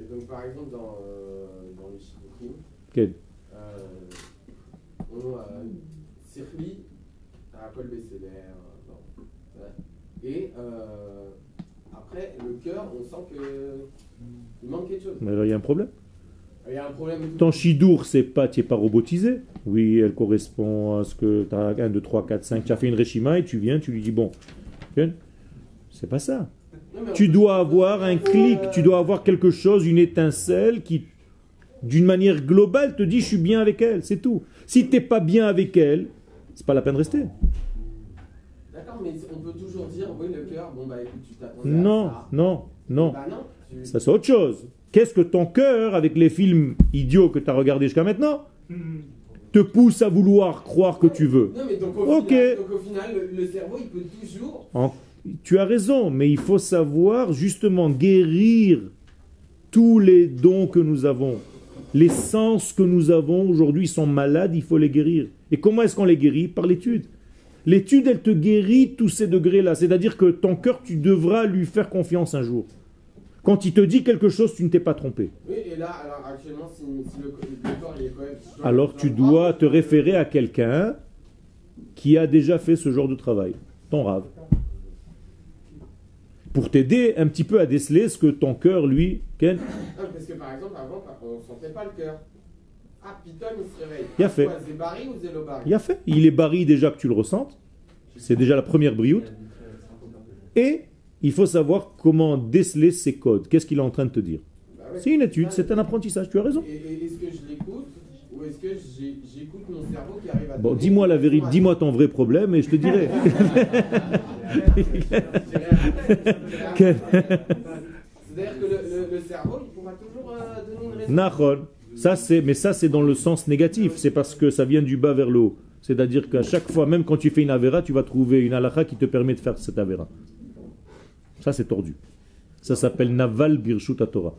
et donc, par exemple, dans, euh, dans Shidduchim, Quel- euh, on a Sirli à Besséder. euh. Et euh, après, le cœur, on sent que il manque quelque chose. Mais là, il y a un problème? Il y a un problème. Ton chidour, c'est pas, tu n'es pas robotisé. Oui, elle correspond à ce que tu as 1, 2, 3, 4, 5. Tu as fait une Reshima et tu viens, tu lui dis bon. C'est pas ça. Non, Tu dois avoir un clic, tu dois avoir quelque chose, une étincelle qui, d'une manière globale, te dit je suis bien avec elle, c'est tout. Si t'es pas bien avec elle, c'est pas la peine de rester. D'accord, mais on peut toujours dire, oui, le cœur, bon, bah écoute, tu t'attendais à Non, non, non. Bah non. tu- Ça c'est autre chose. Qu'est-ce que ton cœur, avec les films idiots que tu as regardés jusqu'à maintenant, te pousse à vouloir croire que tu veux Non, mais donc au, Ok. final, donc, au final, le, le cerveau, il peut toujours. En- Tu as raison, mais il faut savoir justement guérir tous les dons que nous avons. Les sens que nous avons aujourd'hui sont malades, il faut les guérir. Et comment est-ce qu'on les guérit? Par l'étude. L'étude, elle te guérit tous ces degrés-là. C'est-à-dire que ton cœur, tu devras lui faire confiance un jour. Quand il te dit quelque chose, tu ne t'es pas trompé. Oui, et là, alors actuellement, si, si le, le corps, il est quand même. je dois- Alors je tu dois te référer à quelqu'un qui a déjà fait ce genre de travail, ton rave, pour t'aider un petit peu à déceler ce que ton cœur, lui, Ken, Non, parce que par exemple, avant, on ne sentait pas le cœur. Ah, Python, il se réveille. Il a fait. Quoi, Zébari ou Zélobari il a fait. Il est barré déjà que tu le ressentes, c'est déjà la première brioute, et il faut savoir comment déceler ses codes. Qu'est-ce qu'il est en train de te dire Bah ouais. C'est une étude, c'est un apprentissage, tu as raison. Est-ce que je l'écoute ou est-ce que j'écoute mon cerveau qui arrive à. Bon, dis-moi la vérité, dis-moi ton vrai problème et je te dirai. C'est-à-dire que le, le- le cerveau, il pourra toujours euh, donner une raison. Nachon. Ça c'est, mais ça c'est dans le sens négatif. C'est parce que ça vient du bas vers le haut. C'est-à-dire qu'à chaque fois, même quand tu fais une avéra, tu vas trouver une halakha qui te permet de faire cette avéra. Ça c'est tordu. Ça s'appelle naval birshut Torah.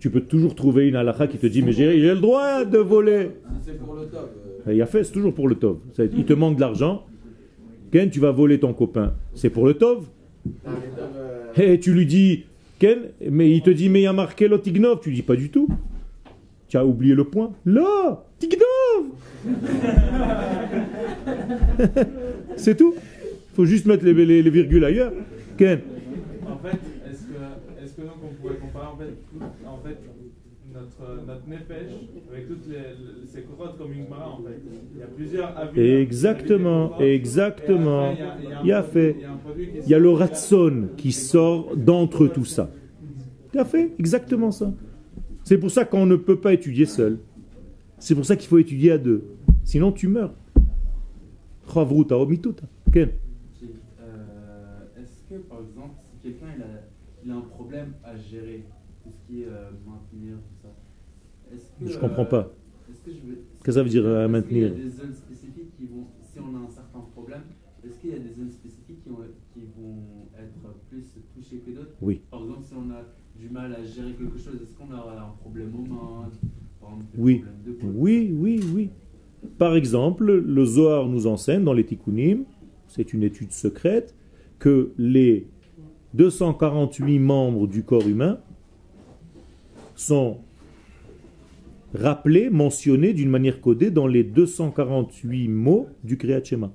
Tu peux toujours trouver une halakha qui te dit mais j'ai le droit de voler. C'est pour le euh, Il a fait, c'est toujours pour le tov. Il te manque de l'argent. Ken, tu vas voler ton copain. C'est pour le tov. top, euh, Et tu lui dis, Ken, mais il te dit, mais il y a marqué l'otignov. Tu dis, pas du tout. Tu as oublié le point. Là, tignov C'est tout. Il faut juste mettre les, les- les virgules ailleurs. En fait, est-ce que, est-ce que donc on pourrait comparer en fait, tout- en fait notre, notre nefesh avec toutes les, ces grottes comme une mara en fait? Il y a plusieurs avis. Exactement, exactement. Il y a fait. il y a le ratson qui sort d'entre tout ça. Tu as fait exactement ça. C'est pour ça qu'on ne peut pas étudier seul. C'est pour ça qu'il faut étudier à deux. Sinon, tu meurs. Omituta. Ken. Il a problème à gérer, tout ce qui est euh, maintenir, tout ça, que. Je comprends pas. Est-ce que je Qu'est-ce que ça veut dire, à est-ce qu'il y maintenir? a des zones spécifiques qui vont, si on a un certain problème, est-ce qu'il y a des zones spécifiques qui vont toucher que d'autres? Oui. Par exemple, si on a du mal à gérer quelque chose, est-ce qu'on aura un problème aux mains? Par exemple, des Oui. de Oui, oui, oui. Par exemple, le Zohar nous enseigne dans les Tikkunim, c'est une étude secrète, que les 248 membres du corps humain sont rappelés, mentionnés d'une manière codée dans les 248 mots du Kriyat Shema.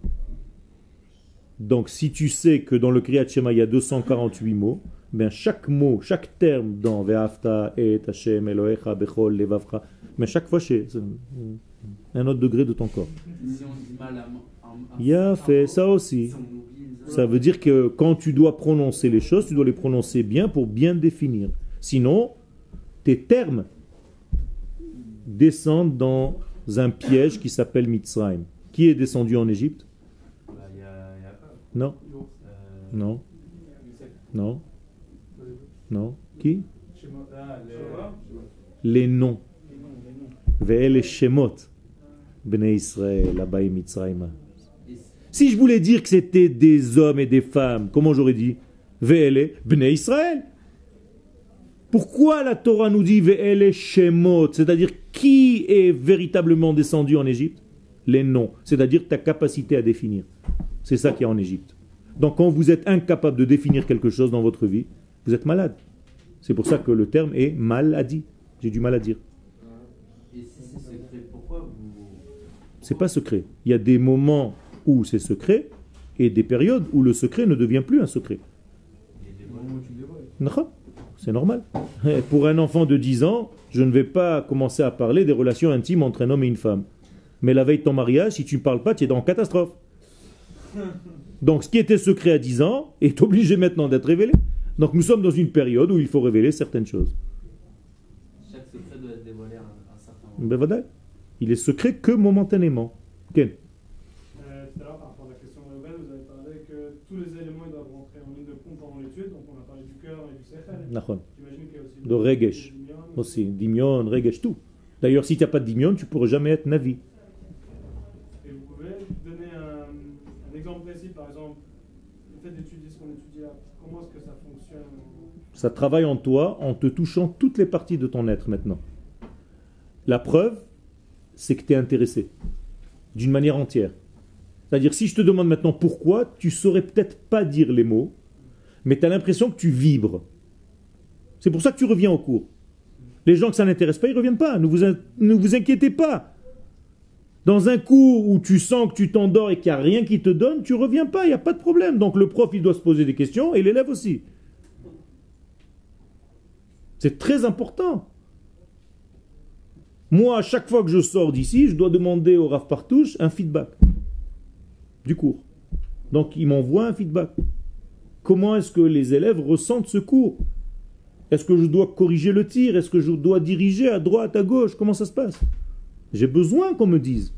Donc si tu sais que dans le Kriyat Shema il y a 248 mots, ben chaque mot, chaque terme dans Ve'afta et Hashem Elohecha Bechol Levavcha, mais chaque fois c'est un autre degré de ton corps. Si on dit mal à, à, à Il a certains fait ça aussi. Ça veut dire que quand tu dois prononcer les choses, tu dois les prononcer bien pour bien définir. Sinon, tes termes descendent dans un piège qui s'appelle Mitzrayim. Qui est descendu en Égypte? Bah. Non, Euh, non, non, non. Qui? Les- noms. Ve'ele Shemot. Bnei Israël, là-bas Mitzrayim. Si- je voulais dire que c'était des hommes et des femmes, comment j'aurais dit Ve'ele Bnei Israël. Pourquoi la Torah nous dit Ve'ele Shemot? C'est-à-dire qui est véritablement descendu en Égypte? Les noms, c'est-à-dire ta capacité à définir. C'est ça qui est en Égypte. Donc quand vous êtes incapable de définir quelque chose dans votre vie, vous êtes malade. C'est pour ça que le terme est maladie. J'ai du mal à dire. Et si c'est secret, pourquoi vous. C'est pas secret. Il y a des moments où c'est secret et des périodes où le secret ne devient plus un secret. C'est normal. Pour un enfant de 10 ans, je ne vais pas commencer à parler des relations intimes entre un homme et une femme. Mais la veille de ton mariage, si tu ne parles pas, tu es dans catastrophe. Donc ce qui était secret à 10 ans est obligé maintenant d'être révélé. Donc nous sommes dans une période où il faut révéler certaines choses. Chaque secret doit être dévoilé à un, certain moment. Ben voilà. Il est secret que momentanément Euh, tout à l'heure, par rapport à la question de Reuven, vous avez parlé que tous les éléments ils doivent rentrer en ligne de compte pendant l'étude. Donc, on a parlé du cœur et du sechel. Nachon. J'imagine qu'il y a De regesh. Aussi, dimion, regesh, tout. D'ailleurs, si tu n'as pas de dimion, tu ne pourras jamais être navi. Et vous pouvez donner un, un exemple précis, par exemple, le fait d'étudier ce qu'on étudie là. Comment est-ce que ça fonctionne? Ça travaille en toi en te touchant toutes les parties de ton être maintenant. La preuve, c'est que tu es intéressé d'une manière entière. C'est-à-dire, si je te demande maintenant pourquoi, tu saurais peut-être pas dire les mots, mais tu as l'impression que tu vibres. C'est pour ça que tu reviens au cours. Les gens que ça n'intéresse pas, ils ne reviennent pas. Ne vous, in- ne vous inquiétez pas. Dans un cours où tu sens que tu t'endors et qu'il n'y a rien qui te donne, tu reviens pas, il n'y a pas de problème. Donc le prof, il doit se poser des questions et l'élève aussi. C'est très important. Moi, à chaque fois que je sors d'ici, je dois demander au Rav Partouche un feedback du cours. Donc, il m'envoie un feedback. Comment est-ce que les élèves ressentent ce cours? Est-ce que je dois corriger le tir? Est-ce que je dois diriger à droite, à gauche? Comment ça se passe? J'ai besoin qu'on me dise.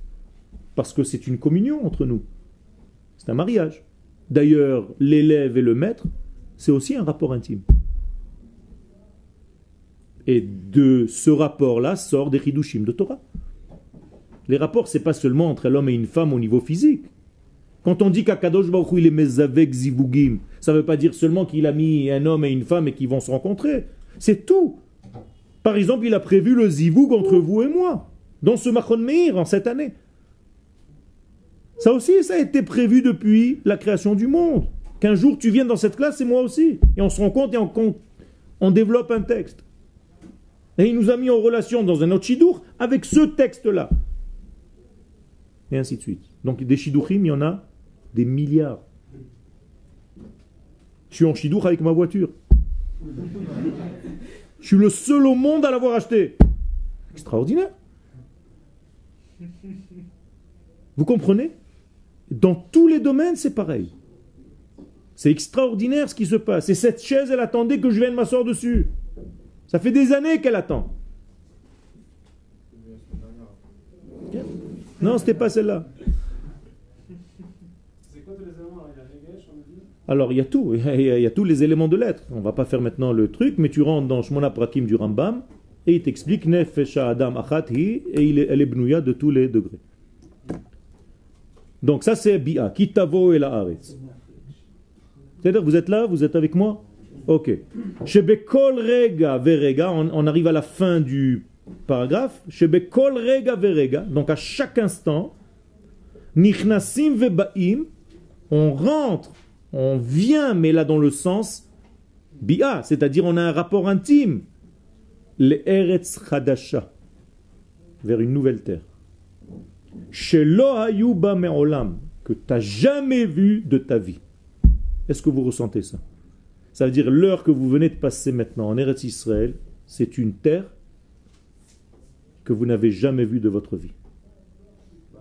Parce que c'est une communion entre nous. C'est un mariage. D'ailleurs, l'élève et le maître, c'est aussi un rapport intime. Et de ce rapport-là sort des chidushim de Torah. Les rapports, c'est pas seulement entre l'homme et une femme au niveau physique. Quand on dit qu'Akadosh Baruch il est mezavek zivugim, ça ne veut pas dire seulement qu'il a mis un homme et une femme et qu'ils vont se rencontrer. C'est tout. Par exemple, il a prévu le zivug entre vous et moi, dans ce Machon Meir, en cette année. Ça aussi, ça a été prévu depuis la création du monde. Qu'un jour tu viennes dans cette classe et moi aussi. Et on se rencontre et on, développe un texte. Et il nous a mis en relation dans un autre shidour avec ce texte-là. Et ainsi de suite. Donc des shidouchim, il y en a des milliards. Je suis en shidour avec ma voiture. Je suis le seul au monde à l'avoir acheté. Extraordinaire. Vous comprenez? Dans tous les domaines, c'est pareil. C'est extraordinaire ce qui se passe. Et cette chaise, elle attendait que je vienne m'asseoir dessus. Ça fait des années qu'elle attend. Non, c'était pas celle-là. C'est quoi tous les éléments Il y a Regesh, on a dit Alors, il y a tout. Il y a, tous les éléments de l'être. On va pas faire maintenant le truc, mais tu rentres dans Shmona Prakim du Rambam et il t'explique Nefesh Adam Achat et il est, elle est bnouya de tous les degrés. Donc, ça, c'est Bia. Kitavo et la. C'est-à-dire, vous êtes là, vous êtes avec moi? Ok. Shebekol rega verega, on, on arrive à la fin du paragraphe. Shebekol rega verega, donc à chaque instant, nichnasim vebaim, on rentre, on vient, mais là dans le sens bia, c'est-à-dire on a un rapport intime, le eretz chadasha, vers une nouvelle terre. Hayuba me'olam, que tu n'as jamais vu de ta vie. Est-ce que vous ressentez ça? Ça veut dire l'heure que vous venez de passer maintenant en Eretz Israël, c'est une terre que vous n'avez jamais vue de votre vie. Ça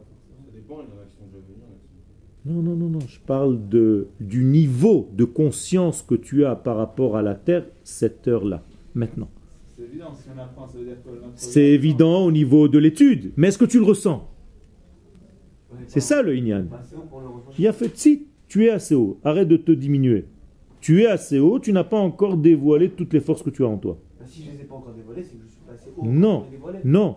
dépend, il y en a qui sont déjà venus, il y en a qui sont- Non, non, non, non. Je parle de, du niveau de conscience que tu as par rapport à la terre cette heure-là, maintenant. C'est évident, si on apprend, ça veut dire que notre- C'est évident au niveau de l'étude, mais est-ce que tu le ressens? C'est ça le Inyan. Il a fait si tu es assez haut, arrête de te diminuer. Tu es assez haut, tu n'as pas encore dévoilé toutes les forces que tu as en toi. Bah, si je les ai pas encore dévoilés, c'est que je suis pas assez haut. Non, non.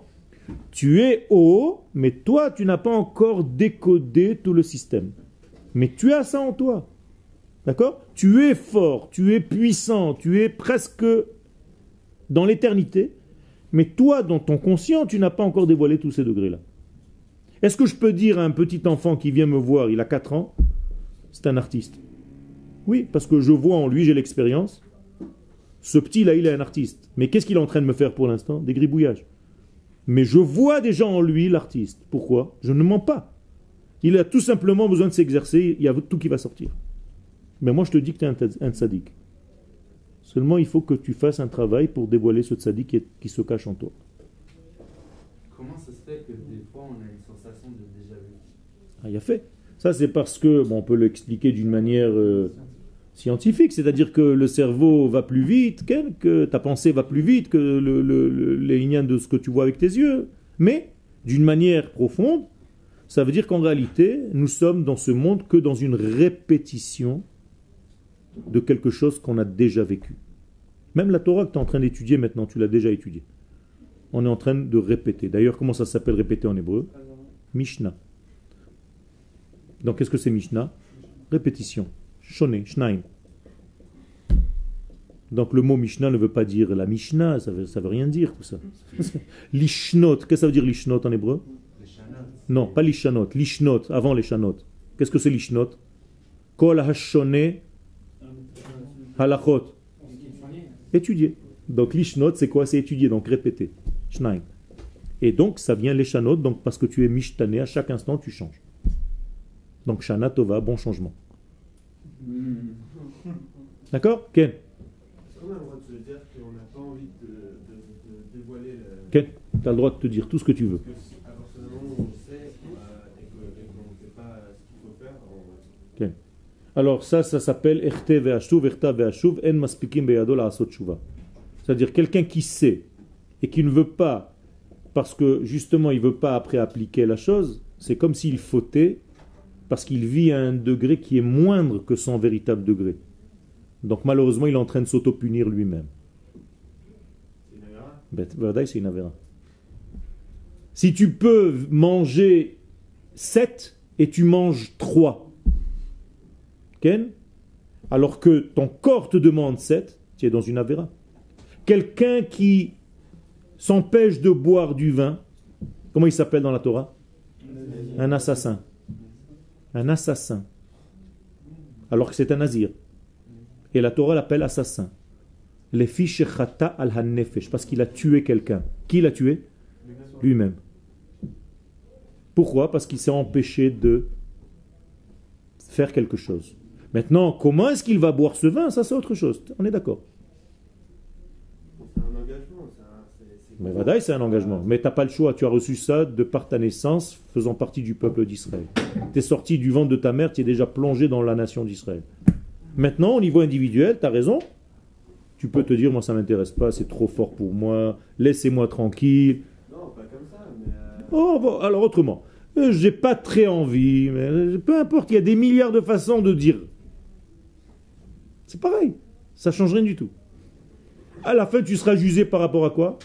Tu es haut, mais toi, tu n'as pas encore décodé tout le système. Mais tu as ça en toi. D'accord? Tu es fort, tu es puissant, tu es presque dans l'éternité. Mais toi, dans ton conscient, tu n'as pas encore dévoilé tous ces degrés-là. Est-ce que je peux dire à un petit enfant qui vient me voir, il a 4 ans, c'est un artiste Oui, parce que je vois en lui, j'ai l'expérience. Ce petit-là, il est un artiste. Mais qu'est-ce qu'il est en train de me faire pour l'instant? Des gribouillages. Mais je vois déjà en lui l'artiste. Pourquoi? Je ne mens pas. Il a tout simplement besoin de s'exercer, il y a tout qui va sortir. Mais moi, je te dis que tu es un, un tzaddik. Seulement, il faut que tu fasses un travail pour dévoiler ce tzaddik qui, est- qui se cache en toi. Comment ça se fait que des fois on a une sensation de déjà vu? Ah, il a fait. Ça, c'est parce que, bon, on peut l'expliquer d'une manière euh, scientifique, c'est-à-dire que le cerveau va plus vite, que ta pensée va plus vite que le, le- le- les lignes de ce que tu vois avec tes yeux. Mais, d'une manière profonde, ça veut dire qu'en réalité, nous sommes dans ce monde que dans une répétition de quelque chose qu'on a déjà vécu. Même la Torah que tu es en train d'étudier maintenant, tu l'as déjà étudiée. On est en train de répéter. D'ailleurs, comment ça s'appelle répéter en hébreu? Mishnah. Donc, qu'est-ce que c'est Mishnah? Répétition. Shone, Shnaim. Donc, le mot Mishnah ne veut pas dire la Mishnah, ça veut, ça veut rien dire tout ça. Lishnot, qu'est-ce que ça veut dire Lishnot en hébreu? Non, pas Lishanot, Lishnot, avant les Shanot. Qu'est-ce que c'est Lishnot? Kol hashone halachot. Étudier. Donc Lishnot, c'est quoi? C'est étudier, donc répéter. Shnaim. Et donc, ça vient les Shanot, donc parce que tu es mishtané, à chaque instant, tu changes. Donc, Shana Tova, bon changement. D'accord Ken qu'on a le droit de se dire qu'on n'a pas envie de, de- de dévoiler le. Ken, tu as le droit de te dire tout ce que tu veux. Parce que à partir du moment où on sait euh, et qu'on ne sait pas ce qu'il faut faire, on. Alors ça, ça s'appelle Erte ve'ashuv, Erta ve'ashuv, en maspikim beyado la'asot tshuva. C'est-à-dire quelqu'un qui sait et qui ne veut pas, parce que justement il ne veut pas après appliquer la chose, c'est comme s'il fautait, parce qu'il vit à un degré qui est moindre que son véritable degré. Donc malheureusement, il est en train de s'auto-punir lui-même. Vadaï, c'est une avéra. Si tu peux manger 7 et tu manges 3, Ken, alors que ton corps te demande 7, tu es dans une avéra. Quelqu'un qui s'empêche de boire du vin, comment il s'appelle dans la Torah? Un assassin. Un assassin. Alors que c'est un nazir. Et la Torah l'appelle assassin. Les fiches chata al hanefesh, parce qu'il a tué quelqu'un. Qui l'a tué? Lui-même. Pourquoi? Parce qu'il s'est empêché de faire quelque chose. Maintenant, comment est-ce qu'il va boire ce vin? Ça, c'est autre chose. On est d'accord. C'est un engagement. c'est un- c'est- c'est- Mais Vadaï, c'est un engagement. Mais tu n'as pas le choix. Tu as reçu ça de par ta naissance, faisant partie du peuple d'Israël. Tu es sorti du ventre de ta mère, tu es déjà plongé dans la nation d'Israël. Maintenant, au niveau individuel, tu as raison. Tu peux te dire, moi, ça ne m'intéresse pas, c'est trop fort pour moi, laissez-moi tranquille. Non, pas comme ça, mais. euh, Oh, bon, alors autrement. Euh, J'ai pas très envie, mais euh, peu importe, il y a des milliards de façons de dire. C'est pareil, ça change rien du tout. À la fin, tu seras jugé par rapport à quoi?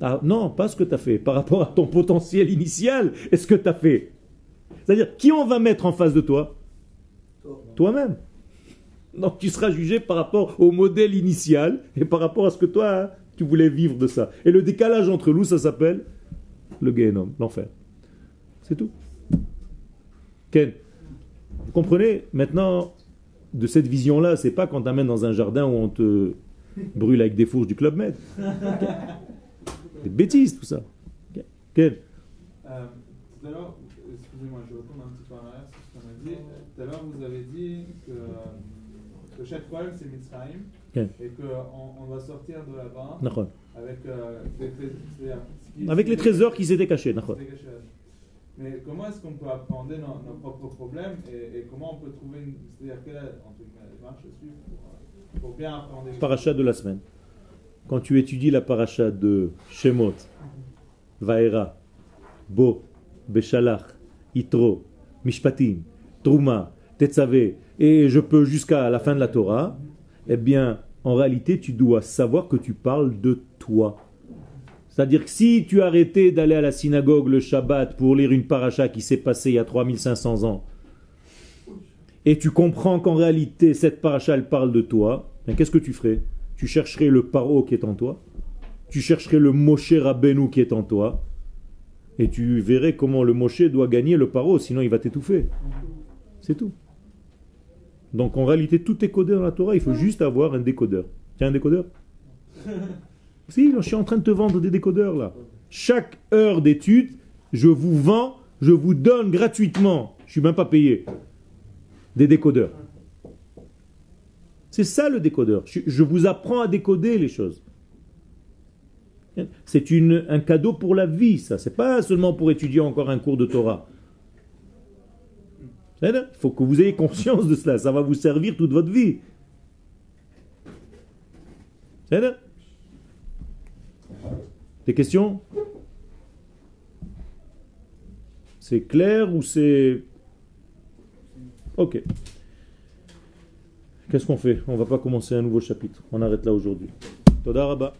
Ah, Non, pas ce que tu as fait, par rapport à ton potentiel initial et ce que tu as fait? C'est-à-dire, qui on va mettre en face de toi? Toi-même. Donc tu seras jugé par rapport au modèle initial et par rapport à ce que toi, hein, tu voulais vivre de ça. Et le décalage entre nous, ça s'appelle le Gehenom, l'enfer. C'est tout. Ken, vous comprenez? Maintenant, de cette vision-là, c'est pas quand t'amènes dans un jardin où on te brûle avec des fourches du Club Med. Des bêtises, tout ça. Ken Euh, tout à l'heure, excusez-moi, je retourne un petit peu en arrière sur ce qu'on a dit. Tout à l'heure, vous avez dit que, que chaque problème c'est Mitzrayim Ok. et qu'on on va sortir de là-bas avec euh, des Avec les trésors qui s'étaient cachés. Mais comment est-ce qu'on peut appréhender nos, nos propres problèmes et, et comment on peut trouver une. C'est-à-dire quelle est guillemets, la démarche à suivre pour, euh, pour bien appréhender Paracha de la semaine. Quand tu étudies la paracha de Shemot, Vaera, Bo, Beshalach, Itro, Mishpatim, Trouma, Tetzavé, et je peux jusqu'à la fin de la Torah, eh bien, en réalité, tu dois savoir que tu parles de toi. C'est-à-dire que si tu arrêtais d'aller à la synagogue le Shabbat pour lire une paracha qui s'est passée il y a 3500 ans, et tu comprends qu'en réalité cette paracha elle parle de toi, ben, qu'est-ce que tu ferais? Tu chercherais le paro qui est en toi, tu chercherais le Moshe Rabbeinu qui est en toi, et tu verrais comment le Moshe doit gagner le paro, sinon il va t'étouffer. C'est tout. Donc en réalité, tout est codé dans la Torah, il faut juste avoir un décodeur. Tiens, un décodeur Si, je suis en train de te vendre des décodeurs là. Chaque heure d'étude, je vous vends, je vous donne gratuitement, je suis même pas payé, des décodeurs. C'est ça le décodeur. Je, vous apprends à décoder les choses. C'est un cadeau pour la vie, ça. C'est pas seulement pour étudier encore un cours de Torah. Il faut que vous ayez conscience de cela. Ça va vous servir toute votre vie. Des questions? C'est clair ou c'est... Ok. Qu'est-ce qu'on fait? On va pas commencer un nouveau chapitre. On arrête là aujourd'hui. Toda.